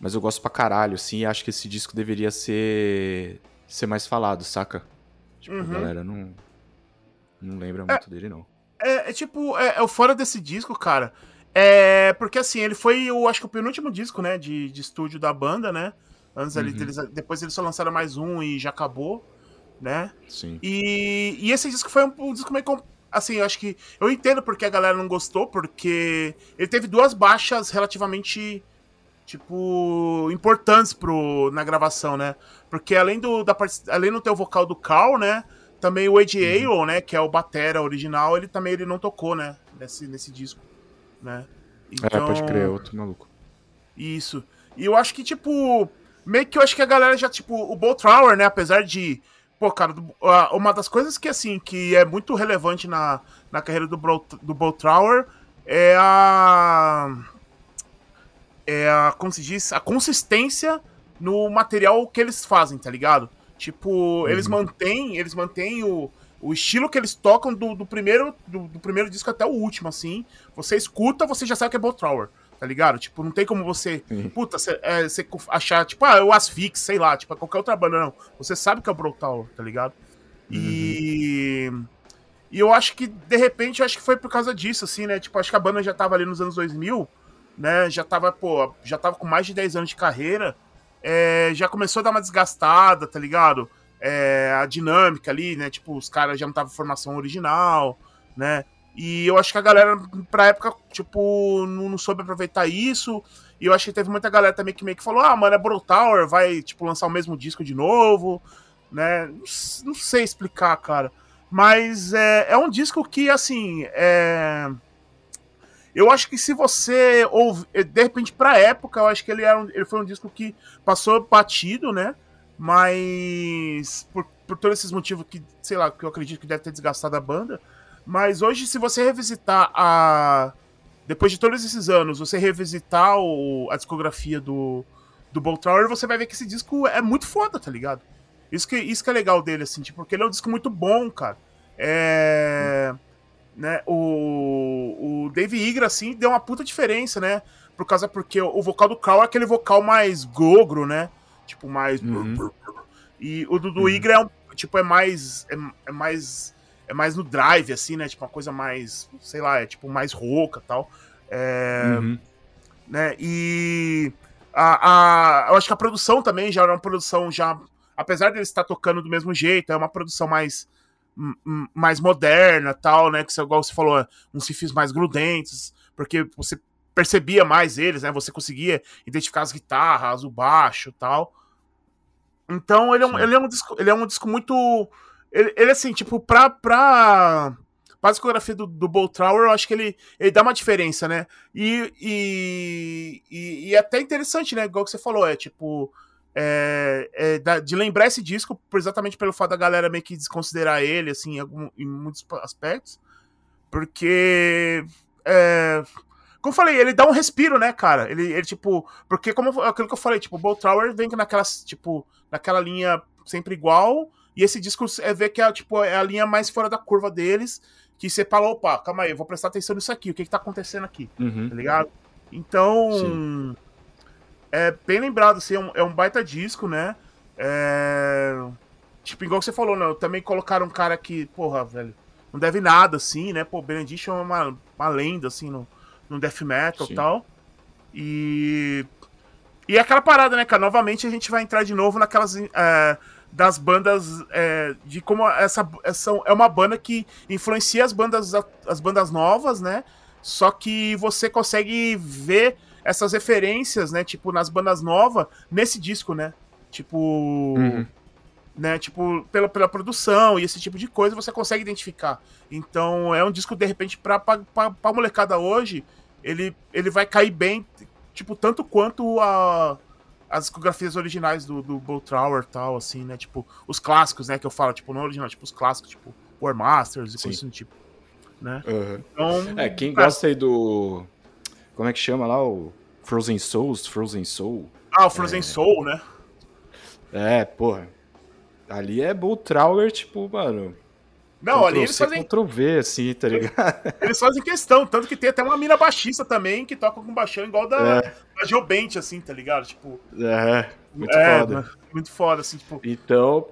mas eu gosto pra caralho, assim, e acho que esse disco deveria ser, ser mais falado, saca? Tipo, uhum. a galera não, não lembra é, muito dele, não. É, é tipo, é, é, o fora desse disco, cara. É. Porque assim, ele foi, eu acho que o penúltimo disco, né, de, de estúdio da banda, né? Antes ali, Uhum. deles, depois eles só lançaram mais um e já acabou, né? Sim. E, e esse disco foi um, um disco meio. Assim, eu acho que. Eu entendo porque a galera não gostou, porque ele teve duas baixas relativamente. Tipo. importantes pro, na gravação, né? Porque além do. Da, além do ter o vocal do Carl, né? Também o Ed Aron, né? Que é o Batera original, ele também ele não tocou, né? Nesse, nesse disco. Né? É, pode crer, é outro maluco. Isso. E eu acho que, tipo, meio que eu acho que a galera já, tipo, o Bolt Trower, né, apesar de. Pô, cara, uma das coisas que, assim, que é muito relevante na, na carreira do, Bro, do Bolt Trower é a. É a. Como se diz? A consistência no material que eles fazem, tá ligado? Tipo, eles mantêm. Eles mantêm o. O estilo que eles tocam do, do primeiro do, do primeiro disco até o último, assim. Você escuta, você já sabe que é Bolt Trower, tá ligado? Tipo, não tem como você Sim. Puta, você é, cê achar, tipo, ah, o Asfix, sei lá, tipo, qualquer outra banda, não. Você sabe que é o Brotal, tá ligado? E. E eu acho que, de repente, eu acho que foi por causa disso, assim, né? Tipo, acho que a banda já tava ali nos anos 2000, né? Já tava, pô, já tava com mais de 10 anos de carreira. é, já começou a dar uma desgastada, tá ligado? É, a dinâmica ali, né? Tipo, os caras já não estavam em formação original, né? E eu acho que a galera, pra época, tipo, não, não soube aproveitar isso. E eu acho que teve muita galera também que meio que falou: ah, mano, é Brotower, vai, tipo, lançar o mesmo disco de novo, né? Não, não sei explicar, cara. Mas é, é um disco que, assim, é. Eu acho que se você ouve, de repente, pra época, eu acho que ele, era um- ele foi um disco que passou batido, né? Mas por, por todos esses motivos que, sei lá, que eu acredito que deve ter desgastado a banda. Mas hoje, se você revisitar a. Depois de todos esses anos, você revisitar o- a discografia do, do Bolt Thrower, você vai ver que esse disco é muito foda, tá ligado? Isso que, isso que é legal dele, assim, tipo, porque ele é um disco muito bom, cara. É. Né, o, o Dave Igra, assim, deu uma puta diferença, né? Por causa porque o, o vocal do Carl é aquele vocal mais gogro, né? Tipo, mais. Uhum. E o do, do Uhum. Igra é um, tipo, é mais. É, é mais. É mais no drive, assim, né? Tipo, uma coisa mais. Sei lá, é tipo mais rouca e tal. É Uhum. né? E a, a, eu acho que a produção também já era uma produção já, apesar de ele estar tocando do mesmo jeito, é uma produção mais mais moderna, tal, né? Que igual você falou, uns riffs mais grudentos, porque você percebia mais eles, né? Você conseguia identificar as guitarras, o baixo, tal. Então ele é um, Sim. ele é um disco, ele é um disco muito ele, ele assim, tipo, pra, pra, pra discografia do, do Bolt Trower, eu acho que ele, ele dá uma diferença, né? E, e, e, e é até interessante, né? Igual que você falou, é tipo. É, é de lembrar esse disco, exatamente pelo fato da galera meio que desconsiderar ele, assim, em, algum- em muitos aspectos. Porque. É, como eu falei, ele dá um respiro, né, cara? Ele, ele tipo. Porque, como aquilo que eu falei, tipo, o Bolt Trower vem naquela, tipo, naquela linha sempre igual. E esse disco é ver que é, tipo, é a linha mais fora da curva deles. Que você fala, opa, calma aí, eu vou prestar atenção nisso aqui. O que, que tá acontecendo aqui? Uhum. tá ligado? Então, Sim. é bem lembrado, assim, é um, é um baita disco, né? É... Tipo, igual que você falou, né? Também colocaram um cara que, porra, velho, não deve nada, assim, né? Pô, Benediction é uma, uma lenda, assim, no, no death metal e tal. E... E é aquela parada, né, cara? Novamente a gente vai entrar de novo naquelas... é, das bandas é, de como essa, essa é uma banda que influencia as bandas as bandas novas, né? Só que você consegue ver essas referências, né? Tipo, nas bandas novas, nesse disco, né? Tipo. Uhum. Né, tipo, pela, pela produção e esse tipo de coisa você consegue identificar. Então é um disco, de repente, pra, pra molecada hoje, ele, ele vai cair bem, tipo, tanto quanto a, as discografias originais do, do Bolt Trower e tal, assim, né? Tipo, os clássicos, né? Que eu falo, tipo, não original, tipo, os clássicos, tipo, War Masters e Sim. coisas assim do tipo. Né? Uhum. Então, É, quem cara, gosta aí do. Como é que chama lá? O Frozen Souls? Frozen Soul? Ah, o Frozen Soul, né? É, porra. Ali é Bull Trower, tipo, mano. Não, ali eles fazem, Ctrl-V, assim, tá ligado? eles fazem questão, tanto que tem até uma mina baixista também que toca com baixão igual da, É. da Geobent, assim, tá ligado? Tipo, É, muito é, foda. muito foda, assim, tipo, Então,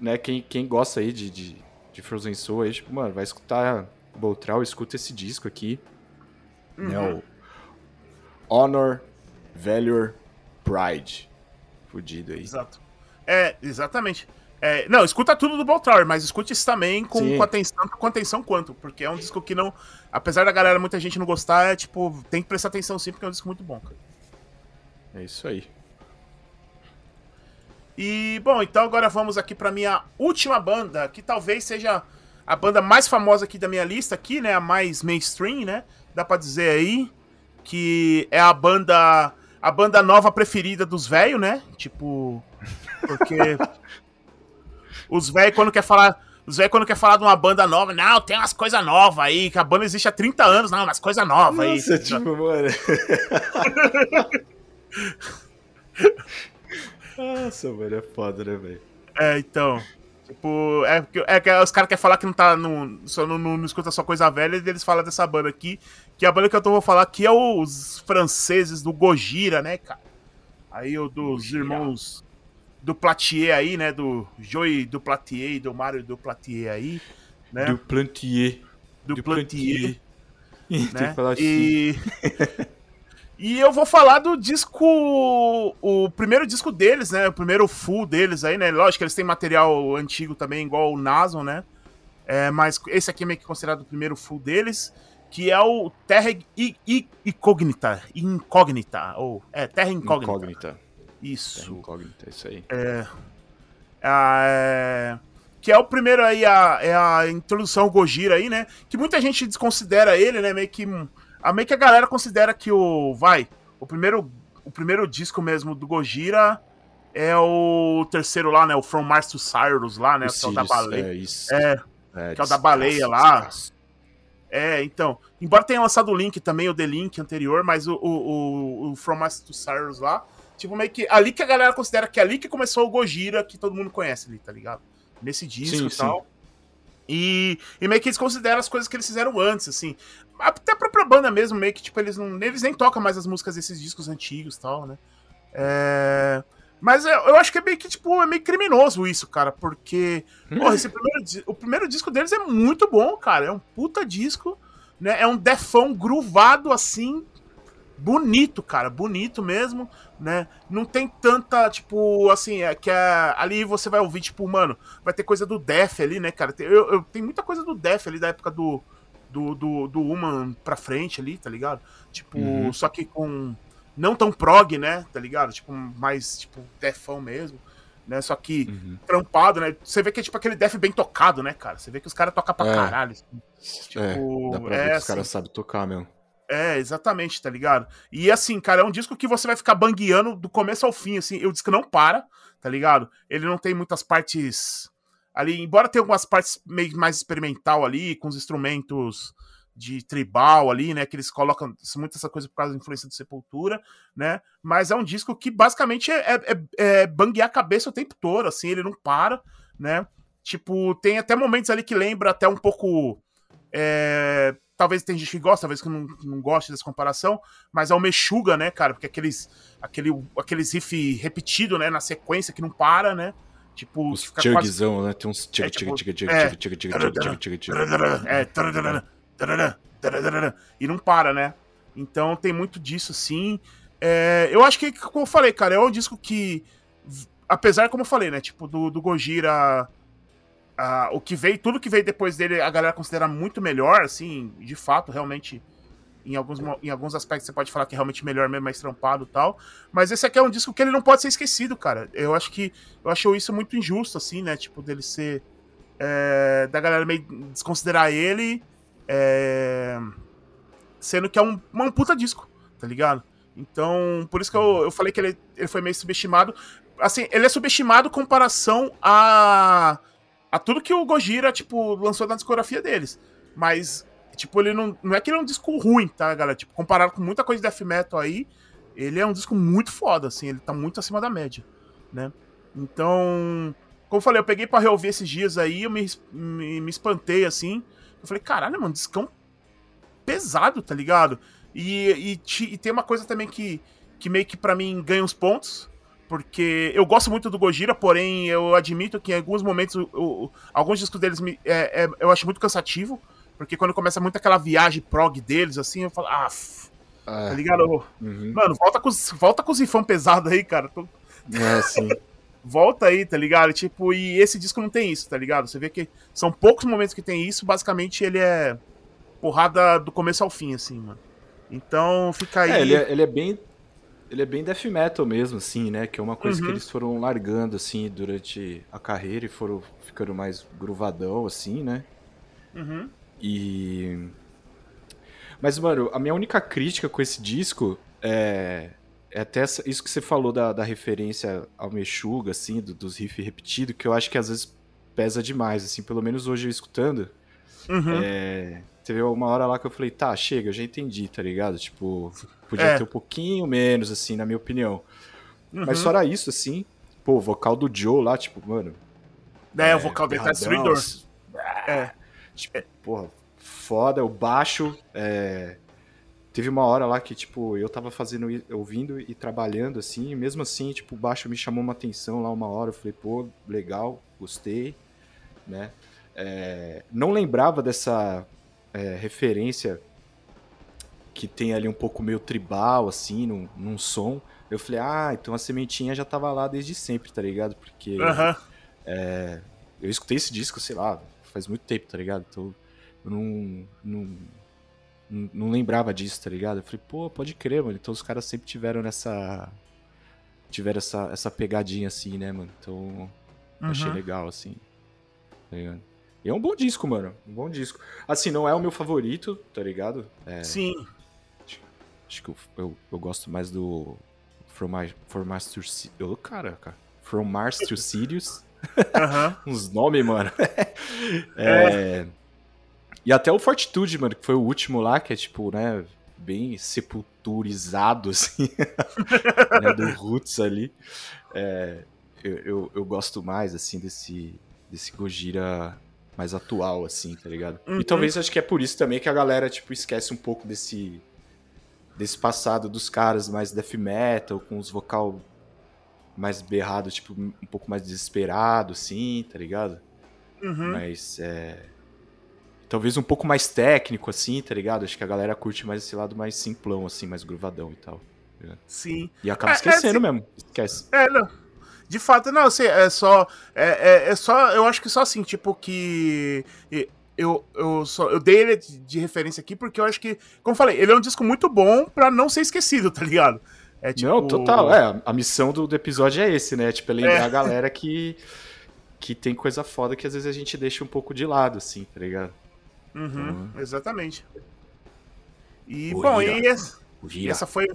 né, quem, quem gosta aí de, de, de Frozen Soul aí, tipo, mano, vai escutar Boltral, escuta esse disco aqui, né, uhum. o Honor, Valor, Pride. fudido aí. Exato. É, exatamente. É, não, escuta tudo do Baltar, mas escute isso também com, com, atenção, com atenção quanto, porque é um disco que não. Apesar da galera, muita gente não gostar, é tipo, tem que prestar atenção sim, porque é um disco muito bom, cara. É isso aí. E, bom, então agora vamos aqui pra minha última banda, que talvez seja a banda mais famosa aqui da minha lista, aqui, né? A mais mainstream, né? Dá pra dizer aí. Que é a banda. A banda nova preferida dos velhos, né? Tipo. Porque. Os velhos, quando quer falar. Os velhos, quando quer falar de uma banda nova, não, tem umas coisas novas aí, que a banda existe há 30 anos, não, mas coisa nova aí. Nossa, tipo, mano. Nossa, mano, é foda, né, velho? É, então. Tipo, é, é que os caras querem falar que não tá. Não, só não, não, não, escuta só coisa velha, e eles falam dessa banda aqui. Que a banda que eu tô, vou falar aqui é os franceses do Gojira, né, cara? Aí o dos Gojira. irmãos do Platier aí, né? Do Joey do Platier e do Mario do Platier aí, né? Do Plantier. Do, do Plantier. Plantier. né? E... e eu vou falar do disco. O primeiro disco deles, né? O primeiro full deles aí, né? Lógico que eles têm material antigo também, igual o Nason, né? É, mas esse aqui é meio que considerado o primeiro full deles, que é o Terra Incognita. Incognita. Ou, é, Terra Incógnita. Incógnita. Isso. Terra incógnita, isso aí. É, é, que é o primeiro aí, a, é a introdução ao Gojira aí, né? Que muita gente desconsidera ele, né? Meio que, a, meio que a galera considera que o. Vai, o primeiro, o primeiro disco mesmo do Gojira é o terceiro lá, né? O From Mars to Cyrus lá, né? O que é o da baleia. É, isso. É, é que é o da baleia lá. É, então. Embora tenha lançado o link também, o The Link anterior, mas o, o, o, o From Mars to Cyrus lá Tipo, meio que. Ali que a galera considera que é ali que começou o Gojira, que todo mundo conhece ali, tá ligado? Nesse disco sim, e tal. Sim. E, e meio que eles consideram as coisas que eles fizeram antes, assim. Até a própria banda mesmo, meio que, tipo, eles não. Eles nem tocam mais as músicas desses discos antigos e tal, né? É. Mas eu acho que é meio que, tipo, é meio criminoso isso, cara, porque. Hum. Porra, esse primeiro, o primeiro disco deles é muito bom, cara. É um puta disco, né? É um defão gruvado assim, bonito, cara, bonito mesmo, né? Não tem tanta, tipo, assim, é que é, ali você vai ouvir, tipo, mano, vai ter coisa do Def ali, né, cara? Tem, eu, eu, tem muita coisa do Def ali da época do, do, do, do Human pra frente ali, tá ligado? Tipo, uhum. só que com. Não tão prog, né? Tá ligado? Tipo, mais, tipo, defão mesmo. Né? Só que uhum. trampado, né? Você vê que é tipo aquele def bem tocado, né, cara? Você vê que os caras tocam pra é. caralho. Assim. Tipo, é, dá pra ver é, que os caras assim, sabem tocar mesmo. É, exatamente, tá ligado? E assim, cara, é um disco que você vai ficar bangueando do começo ao fim, assim. O disco não para, tá ligado? Ele não tem muitas partes ali, embora tenha algumas partes meio mais experimental ali, com os instrumentos de tribal ali, né? Que eles colocam muito essa coisa por causa da influência do Sepultura, né? Mas é um disco que basicamente é, é, é, banguear a cabeça o tempo todo, assim, ele não para, né? Tipo, tem até momentos ali que lembra até um pouco. É, talvez tem gente que gosta, talvez que não, não goste dessa comparação, mas é o Meshuga, né, cara? Porque aqueles, aquele, aqueles riff repetido, né, na sequência que não para, né? Tipo, Os chugzão, quase... né? Tem uns chug, chug, chug, chug, chug, chug, chug, É, e não para, né? Então tem muito disso, sim. É, eu acho que, como eu falei, cara, é um disco que, apesar, como eu falei, né? Tipo, do, do Gojira O que veio, tudo que veio depois dele, a galera considera muito melhor, assim, de fato, realmente. Em alguns, em alguns aspectos você pode falar que é realmente melhor mesmo, mais trampado e tal. Mas esse aqui é um disco que ele não pode ser esquecido, cara. Eu acho que. Eu acho isso muito injusto, assim, né? Tipo, dele ser. É, da galera meio desconsiderar ele. É, sendo que é um, um puta disco, tá ligado? Então, por isso que eu, eu falei que ele, ele foi meio subestimado. Assim, ele é subestimado em comparação a a tudo que o Gojira, tipo, lançou na discografia deles. Mas, tipo, ele não. Não é que ele é um disco ruim, tá, galera? Tipo, comparado com muita coisa de death metal aí, ele é um disco muito foda, assim, ele tá muito acima da média, né? Então, como eu falei, eu peguei pra reouvir esses dias aí, eu me, me, me espantei, assim. Eu falei, caralho, mano, discão pesado, tá ligado? E, e, e, tem uma coisa também que, que meio que para mim ganha uns pontos, porque eu gosto muito do Gojira, porém eu admito que em alguns momentos, o, o, alguns discos deles me, é, é, eu acho muito cansativo, porque quando começa muito aquela viagem prog deles, assim, eu falo, ah, ah tá ligado? Uhum. Mano, volta com, os, volta com os rifão pesado aí, cara. Tô, É, sim. Volta aí, tá ligado? Tipo, e esse disco não tem isso, tá ligado? Você vê que são poucos momentos que tem isso, basicamente ele é porrada do começo ao fim, assim, mano. Então fica aí. É, ele é, ele é bem. Ele é bem death metal mesmo, assim, né? Que é uma coisa uhum. que eles foram largando, assim, durante a carreira e foram ficando mais gruvadão, assim, né? Uhum. E. Mas, mano, a minha única crítica com esse disco é. É até essa, isso que você falou da, da referência ao Meshuga, assim, do, dos riffs repetidos, que eu acho que às vezes pesa demais, assim, pelo menos hoje eu escutando. Uhum. É, teve uma hora lá que eu falei, tá, chega, eu já entendi, tá ligado? Tipo, podia é. ter um pouquinho menos, assim, na minha opinião. Uhum. Mas fora isso, assim, pô, o vocal do Joe lá, tipo, mano. É, é o vocal dele tá destruidor. É. Tipo, porra, foda, o baixo. É... Teve uma hora lá que, tipo, eu tava fazendo, ouvindo e trabalhando, assim, e mesmo assim, tipo, o baixo me chamou uma atenção lá uma hora. Eu falei, pô, legal, gostei, né? É... Não lembrava dessa é, referência que tem ali um pouco meio tribal, assim, num, num som. Eu falei, ah, então a sementinha já tava lá desde sempre, tá ligado? Porque uhum. é, eu escutei esse disco, sei lá, faz muito tempo, tá ligado? Então eu não, não, não, lembrava disso, tá ligado? Eu falei, pô, pode crer, mano. Então os caras sempre tiveram nessa. Tiveram essa, essa pegadinha assim, né, mano? Então uhum. achei legal, assim. Tá ligado? E é um bom disco, mano. Um bom disco. Assim, não é o meu favorito, tá ligado? É, Sim. Acho, acho que eu, eu, eu, gosto mais do From, My, From Mars to oh, cara, cara. From Mars to Sirius. Uhum. Uns nomes, mano. é... é... E até o Fortitude, mano, que foi o último lá, que é tipo, né, bem sepulturizado, assim, né, do Roots ali. É, eu, eu, eu, gosto mais, assim, desse, desse Gojira mais atual, assim, tá ligado? Uhum. E talvez acho que é por isso também que a galera, tipo, esquece um pouco desse desse passado dos caras mais death metal, com os vocal mais berrado, tipo, um pouco mais desesperado, assim, tá ligado? Uhum. Mas é. Talvez um pouco mais técnico, assim, tá ligado? Acho que a galera curte mais esse lado mais simplão, assim, mais gruvadão e tal. Tá Sim. E acaba é, esquecendo é, assim, mesmo. Esquece. É, não. De fato, não, assim, é só. É, é, é, só. Eu acho que só assim, tipo, que. Eu, eu, só, eu dei ele de, referência aqui porque eu acho que, como eu falei, ele é um disco muito bom pra não ser esquecido, tá ligado? É, tipo... Não, total. É, a missão do, do episódio é esse, né? Tipo, é lembrar é. a galera que, que tem coisa foda que às vezes a gente deixa um pouco de lado, assim, tá ligado? Uhum, então... Exatamente. E, bom, e essa, essa foi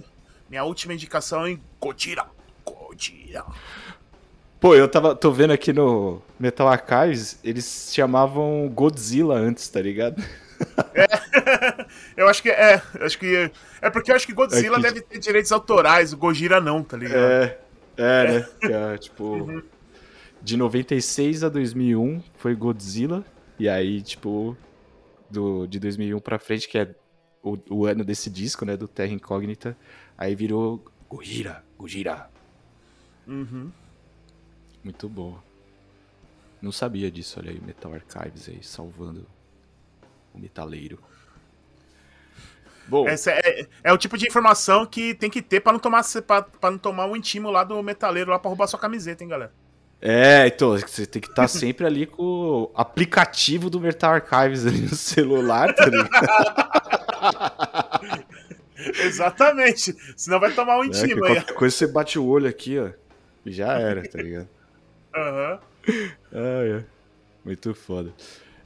minha última indicação em Gojira. Gojira. Pô, eu tava, tô vendo aqui no Metal Archives, eles chamavam Godzilla antes, tá ligado? É, eu acho que é, acho que é porque eu acho que Godzilla é que... deve ter direitos autorais, o Gojira não, tá ligado? É, é, né? É, tipo, uhum. de 96 a 2001 foi Godzilla e aí tipo do de 2001 para frente que é o, o, ano desse disco, né, do Terra Incógnita, aí virou Gojira, Gojira. Uhum. Muito boa. Não sabia disso, olha aí, Metal Archives aí, salvando o metaleiro. Bom. Essa é, é, o tipo de informação que tem que ter para não tomar para não tomar um intimo lá do metaleiro lá para roubar sua camiseta, hein, galera. É, então, você tem que estar tá sempre ali com o aplicativo do Metal Archives ali no celular, tá ligado? Exatamente. Senão vai tomar um intimo é, aí. Qualquer coisa você bate o olho aqui, ó. E já era, tá ligado? Aham. Ah, é. Muito foda.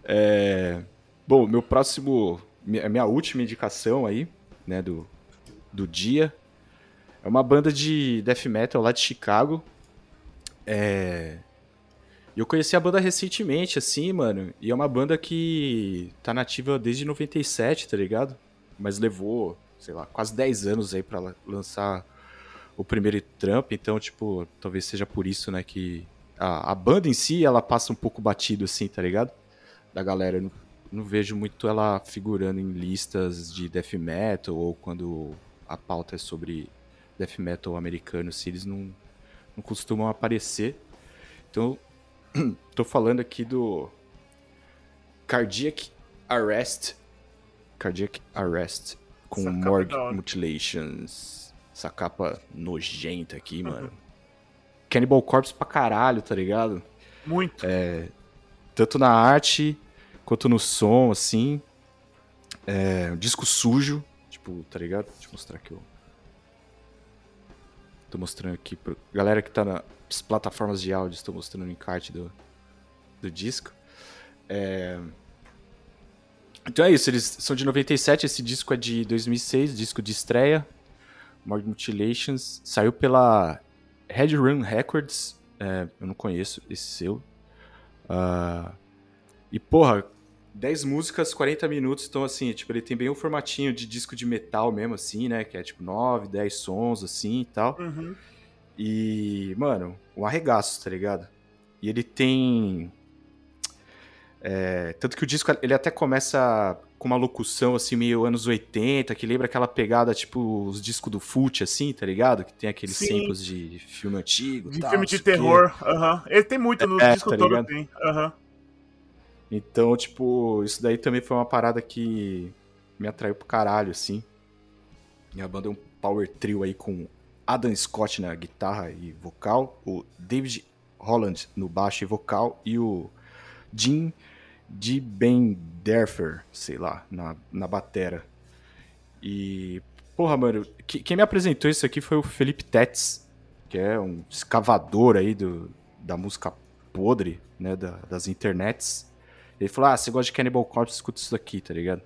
É... Bom, meu próximo. Minha, minha última indicação aí, né, do, do dia. É uma banda de death metal lá de Chicago. É. Eu conheci a banda recentemente, assim, mano. E é uma banda que tá nativa desde 97, tá ligado? Mas levou, sei lá, quase 10 anos aí pra lançar o primeiro trampo. Então, tipo, talvez seja por isso, né, que a, a, banda em si, ela passa um pouco batido, assim, tá ligado? Da galera. Eu não, não vejo muito ela figurando em listas de death metal ou quando a pauta é sobre death metal americano, se eles não, não costumam aparecer. Então, tô falando aqui do Cardiac Arrest. Cardiac Arrest com Morgue Mutilations. Essa capa nojenta aqui, mano. Cannibal Corpse pra caralho, tá ligado? Muito. É, tanto na arte quanto no som, assim. É, um disco sujo, tipo, tá ligado? Deixa eu mostrar aqui, ó. Tô mostrando aqui pra galera que tá nas plataformas de áudio, estou mostrando o encarte do, do disco. É... Então é isso, eles são de 97, esse disco é de 2006, disco de estreia. Morgue Mutilations, saiu pela Red Run Records, é, eu não conheço esse selo. Uh, e porra, 10 músicas, 40 minutos, então assim, tipo, ele tem bem um formatinho de disco de metal mesmo, assim, né? Que é tipo 9, 10 sons, assim e tal. Uhum. E, mano, um arregaço, tá ligado? E ele tem é, tanto que o disco ele até começa com uma locução assim meio anos 80, que lembra aquela pegada tipo os discos do Fute assim, tá ligado? Que tem aqueles Sim. samples de filme antigo, de tal, filme de terror. Uhum. Ele tem muito no é, disco tá todo tem. Uhum. Então, tipo, isso daí também foi uma parada que me atraiu pro caralho assim. E a banda é um power trio aí com Adam Scott na guitarra e vocal, o David Holland no baixo e vocal e o Jim de Ben Derfer, sei lá, na, na batera. E, porra, mano, que, quem me apresentou isso aqui foi o Felipe Tetz, que é um escavador aí do, da música podre, né, da, das internets. Ele falou, ah, você gosta de Cannibal Corpse, escuta isso daqui, tá ligado?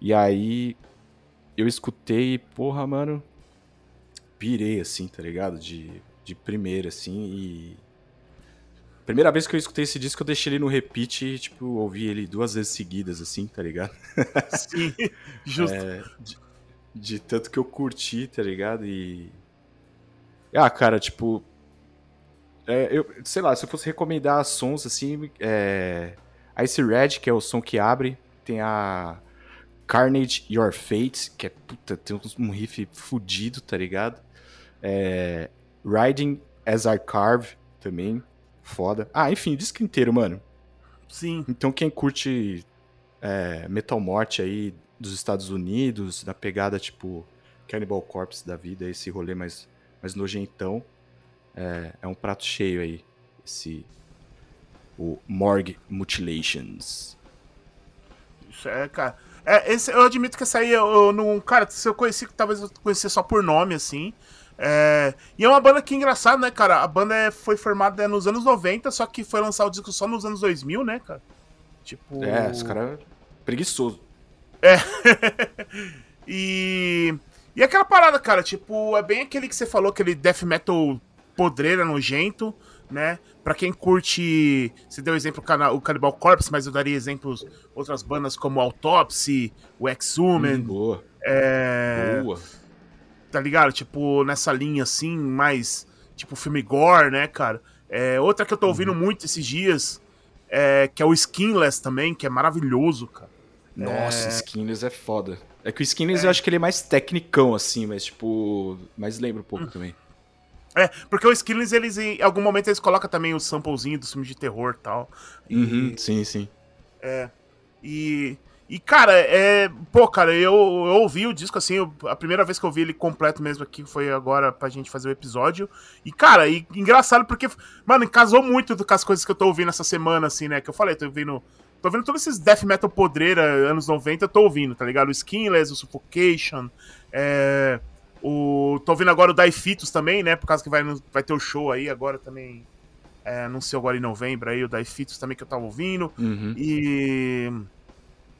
E aí, eu escutei porra, mano, pirei, assim, tá ligado? De, de primeira, assim, e Primeira vez que eu escutei esse disco, eu deixei ele no repeat e, tipo, ouvi ele duas vezes seguidas, assim, tá ligado? Sim, justo. É, de, de, tanto que eu curti, tá ligado? E. Ah, cara, tipo. É, eu, sei lá, se eu fosse recomendar sons, assim. É, Ice Red, que é o som que abre. Tem a. Carnage Your Fate, que é puta, tem um riff fudido, tá ligado? É, Riding as I Carve também. Foda. Ah, enfim, o disco inteiro, mano. Sim. Então quem curte é, Metal Morte aí dos Estados Unidos, da pegada tipo Cannibal Corpse da vida, esse rolê mais, mais nojentão, é, é um prato cheio aí. Esse. O Morgue Mutilations. Isso é, cara. É, esse, eu admito que essa aí eu, eu não. Cara, se eu conheci, talvez eu conhecia só por nome, assim. É, e é uma banda que é engraçada, né, cara? A banda é, foi formada nos anos 90, só que foi lançar o disco só nos anos 2000, né, cara? Tipo. É, esse cara é preguiçoso. É. e. E aquela parada, cara, tipo, é bem aquele que você falou, aquele death metal podreira, nojento, né? Pra quem curte. Você deu exemplo o Cannibal Corpse, mas eu daria exemplos outras bandas como Autopsy, o Exhuman. Hum, boa. É... Boa tá ligado? Tipo, nessa linha assim, mais tipo filme gore, né, cara? É, outra que eu tô ouvindo uhum. muito esses dias, é, que é o Skinless também, que é maravilhoso, cara. Nossa, é... Skinless é foda. É que o Skinless é. eu acho que ele é mais tecnicão, assim, mas tipo. Mas lembra um pouco hum. também. É, porque o Skinless, eles em algum momento eles colocam também o samplezinho dos filmes de terror e tal. Uhum, sim, sim. É. E. E, cara, é. Pô, cara, eu, eu ouvi o disco assim, eu, a primeira vez que eu vi ele completo mesmo aqui foi agora pra gente fazer o episódio. E, cara, e, engraçado porque, mano, casou muito com as coisas que eu tô ouvindo essa semana, assim, né? Que eu falei, tô ouvindo. Tô ouvindo todos esses death metal podreira, anos 90, eu tô ouvindo, tá ligado? O Skinless, o Suffocation, é. O, tô ouvindo agora o Daifitos também, né? Por causa que vai, vai ter o show aí agora também. É, anunciou agora em novembro aí o Daifitos também que eu tava ouvindo. Uhum. E.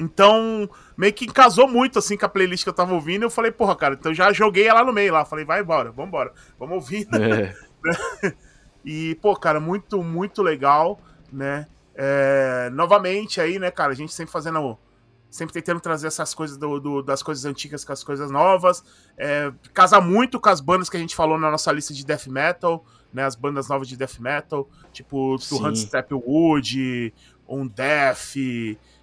Então, meio que casou muito, assim, com a playlist que eu tava ouvindo. Eu falei, porra, cara, então já joguei ela no meio lá. Falei, vai embora, vambora, vamos ouvir. É. e, pô, cara, muito, muito legal, né? É, novamente aí, né, cara, a gente sempre fazendo. Sempre tentando trazer essas coisas do, do, das coisas antigas com as coisas novas. É, casa muito com as bandas que a gente falou na nossa lista de death metal, né? As bandas novas de death metal, tipo Two Hand Stepwood, On Death,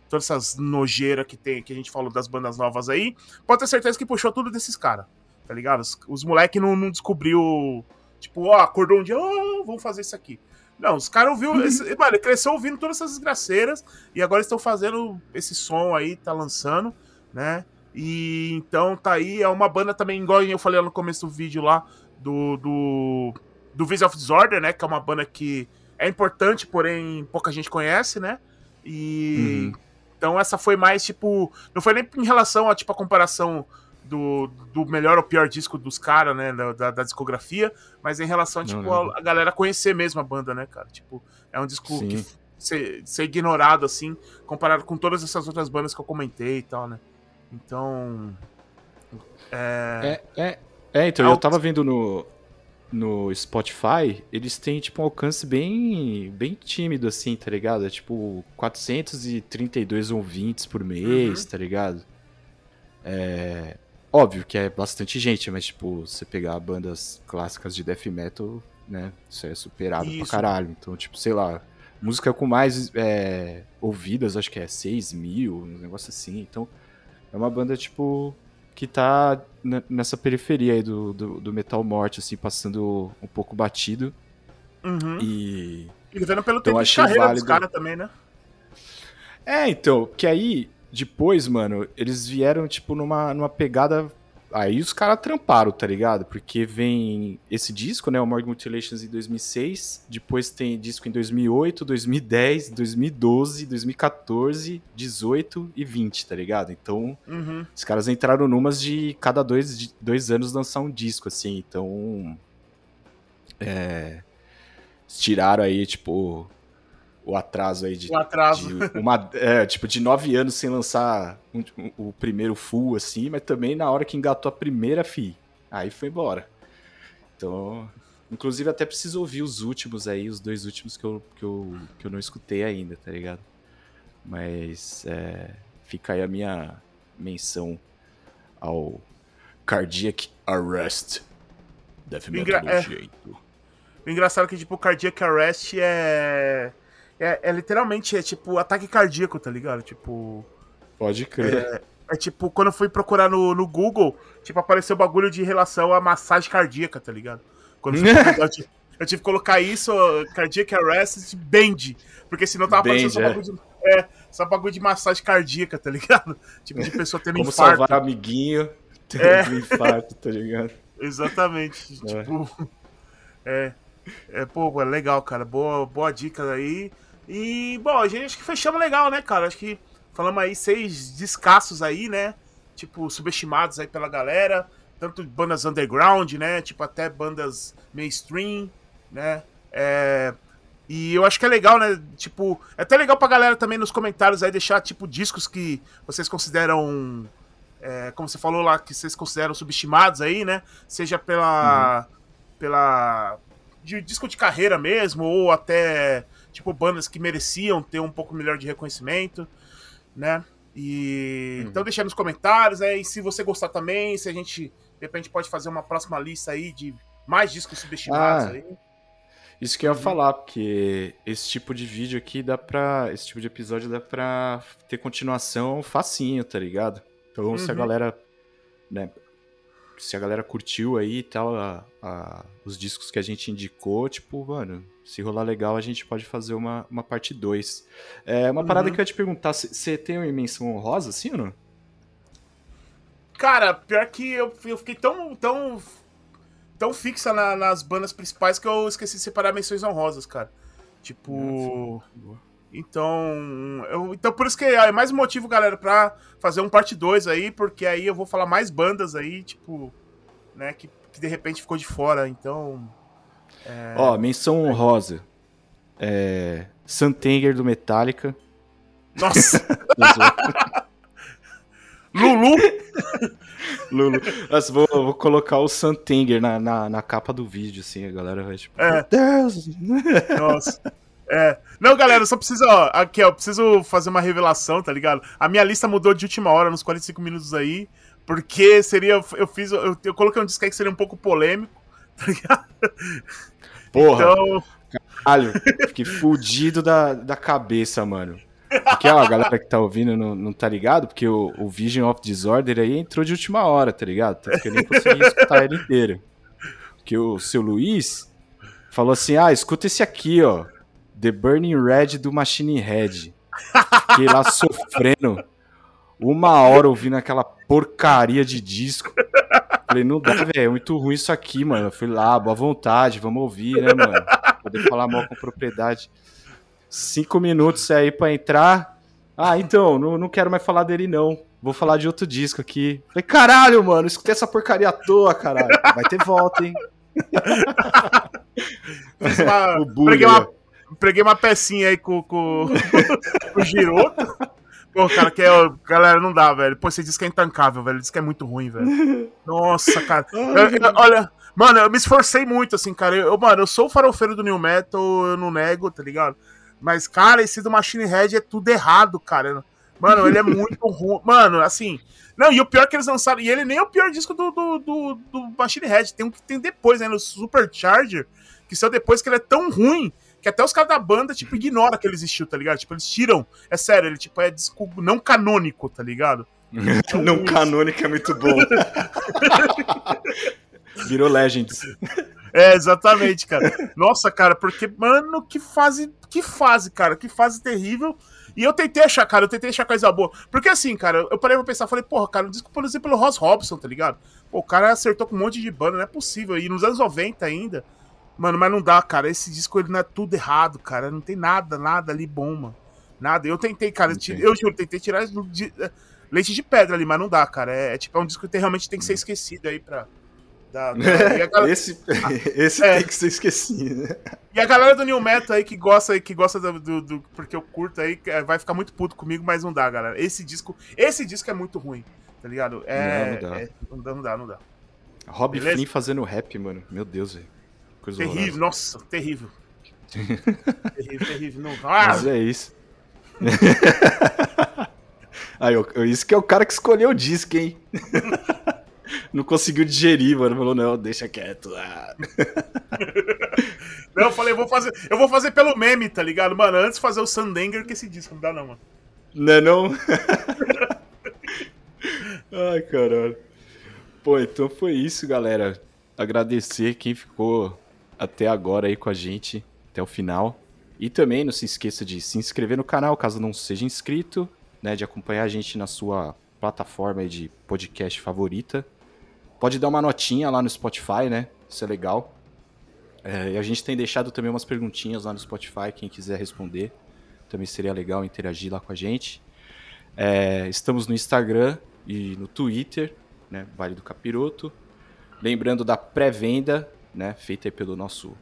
todas essas nojeiras que tem, que a gente falou das bandas novas aí, pode ter certeza que puxou tudo desses caras, tá ligado? Os, os moleques não, não descobriu, tipo, ó, acordou um dia, ó, oh, vamos fazer isso aqui. Não, os caras ouviu, uhum. esse, mano, ele cresceu ouvindo todas essas desgraceiras e agora estão fazendo esse som aí, tá lançando, né? E então tá aí, é uma banda também, igual eu falei no começo do vídeo lá, do, do do of Disorder, né? Que é uma banda que é importante, porém pouca gente conhece, né? E. Uhum. Então essa foi mais, tipo. Não foi nem em relação a, tipo, a comparação do, do melhor ou pior disco dos caras, né? Da, da, discografia, mas em relação, tipo, não, a, a, galera conhecer mesmo a banda, né, cara? Tipo, é um disco Sim. que ser, ser ignorado, assim, comparado com todas essas outras bandas que eu comentei e tal, né? Então. É. É, é, é então, eu tava vendo no, no Spotify, eles têm, tipo, um alcance bem, bem tímido, assim, tá ligado? É, tipo, 432 ouvintes por mês, uhum. tá ligado? É... Óbvio que é bastante gente, mas, tipo, você pegar bandas clássicas de death metal, né? Isso é superado isso. pra caralho. Então, tipo, sei lá, música com mais é, ouvidas, acho que é 6 mil, um negócio assim. Então, é uma banda, tipo, que tá nessa periferia aí do, do, do, metal morte, assim, passando um pouco batido. Uhum. E. E vendo pelo então, tempo de carreira válido... dos caras também, né? É, então, que aí, depois, mano, eles vieram, tipo, numa, numa pegada Aí os caras tramparam, tá ligado? Porque vem esse disco, né? O Morgue Mutilations em 2006. Depois tem disco em 2008, 2010, 2012, 2014, 18 e 20, tá ligado? Então, uhum. os caras entraram numas de cada dois, dois anos lançar um disco, assim. Então. É. Tiraram aí, tipo o atraso aí de, o atraso. de uma, é, tipo, de nove anos sem lançar um, um, o primeiro full, assim, mas também na hora que engatou a primeira FI. Aí foi embora. Então, inclusive até preciso ouvir os últimos aí, os dois últimos que eu, que eu, que eu não escutei ainda, tá ligado? Mas é, fica aí a minha menção ao Cardiac Arrest. Metal do é. jeito. O engraçado é que, tipo, o Cardiac Arrest é é, é literalmente, é tipo ataque cardíaco, tá ligado? Tipo. Pode crer. É, é tipo, quando eu fui procurar no, no Google, tipo, apareceu bagulho de relação à massagem cardíaca, tá ligado? Quando eu, fui, eu, tive, eu tive que colocar isso, cardiac arrest, bend. Porque senão tava bend, aparecendo só bagulho de. É, só bagulho de massagem cardíaca, tá ligado? Tipo, de pessoa tendo Como infarto. salvar amiguinho tendo é. infarto, tá ligado? Exatamente. É. Tipo. É. É, pô, é legal, cara. Boa, boa dica aí. E, bom, a gente acho que fechamos legal, né, cara? Acho que falamos aí seis descassos aí, né? Tipo, subestimados aí pela galera. Tanto bandas underground, né? Tipo, até bandas mainstream, né? É... E eu acho que é legal, né? Tipo, é até legal pra galera também nos comentários aí deixar, tipo, discos que vocês consideram. É, como você falou lá, que vocês consideram subestimados aí, né? Seja pela. Uhum. pela. de disco de carreira mesmo, ou até tipo bandas que mereciam ter um pouco melhor de reconhecimento, né? E uhum. então deixa aí nos comentários, né? E se você gostar também, se a gente de repente pode fazer uma próxima lista aí de mais discos subestimados ah, aí. Isso que eu ia uhum. falar, porque esse tipo de vídeo aqui dá pra. Esse tipo de episódio dá pra ter continuação facinho, tá ligado? Então uhum. se a uhum. galera. Né, se a galera curtiu aí e tal, a, a, os discos que a gente indicou, tipo, mano, se rolar legal, a gente pode fazer uma, uma parte 2. É, uma uhum. parada que eu ia te perguntar, você tem uma menção honrosa, assim ou não? Cara, pior que eu, eu fiquei tão, tão, tão fixa na, nas bandas principais que eu esqueci de separar menções honrosas, cara. Tipo. Então, eu, então por isso que é mais um motivo, galera, pra fazer um parte 2 aí, porque aí eu vou falar mais bandas aí, tipo, né, que, que de repente ficou de fora, então... É... Ó, menção honrosa. É... Santenger do Metallica. Nossa! Lulu? Lulu. Nossa, vou, vou, colocar o Santenger na, na, na, capa do vídeo, assim, a galera vai tipo. É. Deus! Nossa. É. Não, galera, só preciso, ó, aqui, ó, eu preciso fazer uma revelação, tá ligado? A minha lista mudou de última hora, nos 45 minutos aí, porque seria, eu fiz, eu, eu coloquei um aí que seria um pouco polêmico, tá ligado? Porra, então... caralho, fiquei fudido da, da cabeça, mano. Porque, ó, a galera que tá ouvindo não, não tá ligado, porque o, o Vision of Disorder aí entrou de última hora, tá ligado? Tanto que eu nem consegui escutar ele inteiro. Porque o seu Luiz falou assim, ah, escuta esse aqui, ó. The Burning Red do Machine Head. Fiquei lá sofrendo uma hora ouvindo aquela porcaria de disco. Falei, não dá, velho, é muito ruim isso aqui, mano. Eu fui lá, boa vontade, vamos ouvir, né, mano? Poder falar mal com propriedade. Cinco minutos aí pra entrar. Ah, então, não, não quero mais falar dele, não. Vou falar de outro disco aqui. Falei, caralho, mano, escutei essa porcaria à toa, caralho. Vai ter volta, hein? Uma, uma, preguei uma pecinha aí com, com, com o Giroto. Pô, cara, que é, galera, não dá, velho. Pô, esse disco é intancável, velho. Esse disco é muito ruim, velho. Nossa, cara. Eu, eu, olha, mano, eu me esforcei muito, assim, cara. Eu, mano, eu sou o farofeiro do New Metal, eu não nego, tá ligado? Mas, cara, esse do Machine Head é tudo errado, cara. Mano, ele é muito ruim. Mano, assim. Não, e o pior é que eles lançaram. E ele nem é o pior disco do, do, do, do Machine Head. Tem um que tem depois, né? No Supercharger. Que saiu depois que ele é tão ruim que até os caras da banda, tipo, ignoram que ele existiu, tá ligado? Tipo, eles tiram. É sério, ele, tipo, é disco não canônico, tá ligado? Não canônico é muito bom. Virou Legends. É, exatamente, cara. Nossa, cara, porque, mano, que fase. Que fase, cara. Que fase terrível. E eu tentei achar, cara, eu tentei achar coisa boa. Porque assim, cara, eu parei pra pensar, falei, porra, cara, o disco produzido pelo Ross Robson, tá ligado? Pô, o cara acertou com um monte de banda, não é possível. E nos anos 90 ainda. Mano, mas não dá, cara. Esse disco ele não é tudo errado, cara. Não tem nada, nada ali bom, mano. Nada. Eu tentei, cara. Eu juro, tentei tirar de, leite de pedra ali, mas não dá, cara. É, é tipo, é um disco que realmente tem que ser esquecido aí pra. Da, da... Galera... esse esse é. tem que ser esquecido. Né? E a galera do New Metal aí que gosta, que gosta do, do, do, Porque eu curto aí, é, vai ficar muito puto comigo, mas não dá, galera. Esse disco. Esse disco é muito ruim, tá ligado? É, não, não dá. É, não dá, não dá, não dá. Rob Flynn fazendo rap, mano. Meu Deus, velho. Coisa terrível, horrorosa. nossa, terrível. terrível, terrível. Não. Ah! Mas é isso. Aí, isso que é o cara que escolheu o disco, hein? não conseguiu digerir, mano. Falou, não, deixa quieto. Ah. não, eu falei, eu vou fazer. Eu vou fazer pelo meme, tá ligado? Mano, antes fazer o Sandanger que esse disco. Não dá, não, mano. Não é não? Ai, caralho. Pô, então foi isso, galera. Agradecer quem ficou até agora aí com a gente, até o final. E também não se esqueça de se inscrever no canal, caso não seja inscrito, né, de acompanhar a gente na sua plataforma de podcast favorita. Pode dar uma notinha lá no Spotify, né? Isso é legal. É, e a gente tem deixado também umas perguntinhas lá no Spotify, quem quiser responder. Também seria legal interagir lá com a gente. É, estamos no Instagram e no Twitter, né? Vale do Capiroto. Lembrando da pré-venda né? Feita pelo nosso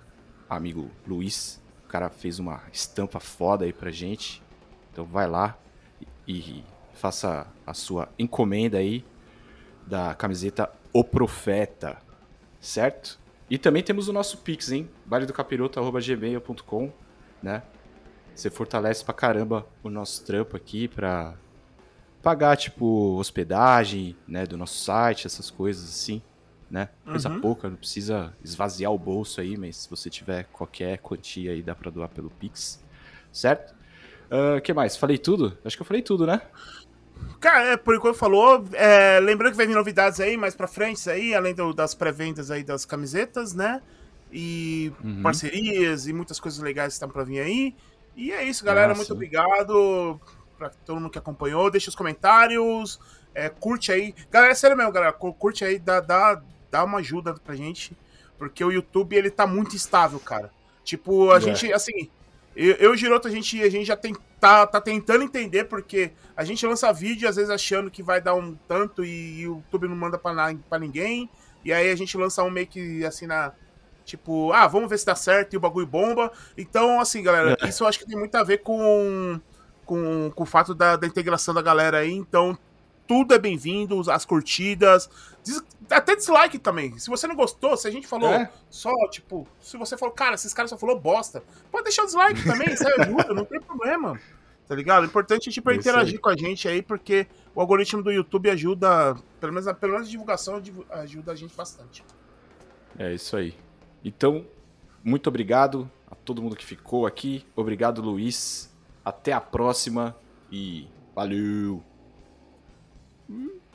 amigo Luiz. O cara fez uma estampa foda aí pra gente. Então vai lá e, faça a sua encomenda aí da camiseta O Profeta, certo? E também temos o nosso Pix, hein? valedocapiroto.gmail.com, né? Você fortalece pra caramba o nosso trampo aqui pra pagar, tipo, hospedagem, né, do nosso site, essas coisas assim né? Coisa uhum. pouca, não precisa esvaziar o bolso aí, mas se você tiver qualquer quantia aí, dá pra doar pelo Pix, certo? O uh, ah, que mais? Falei tudo? Acho que eu falei tudo, né? Cara, é, por enquanto falou. É, lembrando que vai vir novidades aí mais pra frente, aí, além do, das pré-vendas aí das camisetas, né? E uhum. parcerias e muitas coisas legais que estão pra vir aí. E é isso, galera. Nossa. Muito obrigado pra todo mundo que acompanhou. Deixa os comentários. É, curte aí. Galera, é sério mesmo, galera. Curte aí, dá, dá, dá uma ajuda pra gente, porque o YouTube ele tá muito instável, cara. Tipo, a é. gente, assim, eu, eu e o Giroto, a gente, a gente já tem, tá, tá tentando entender, porque a gente lança vídeo, às vezes achando que vai dar um tanto e, e o YouTube não manda pra, pra ninguém, e aí a gente lança um meio que, assim, na... Tipo, ah, vamos ver se dá certo e o bagulho bomba. Então, assim, galera, é. isso eu acho que tem muito a ver com, com, com o fato da, da integração da galera aí. Então, tudo é bem-vindo, as curtidas, até dislike também. Se você não gostou, se a gente falou é? só, tipo, se você falou, cara, esses caras só falou bosta, pode deixar o dislike também, isso ajuda, não tem problema. Tá ligado? O importante é tipo, interagir aí. com a gente aí, porque o algoritmo do YouTube ajuda, pelo menos, pelo menos a divulgação ajuda a gente bastante. É isso aí. Então, muito obrigado a todo mundo que ficou aqui. Obrigado, Luiz. Até a próxima e valeu! Hmm?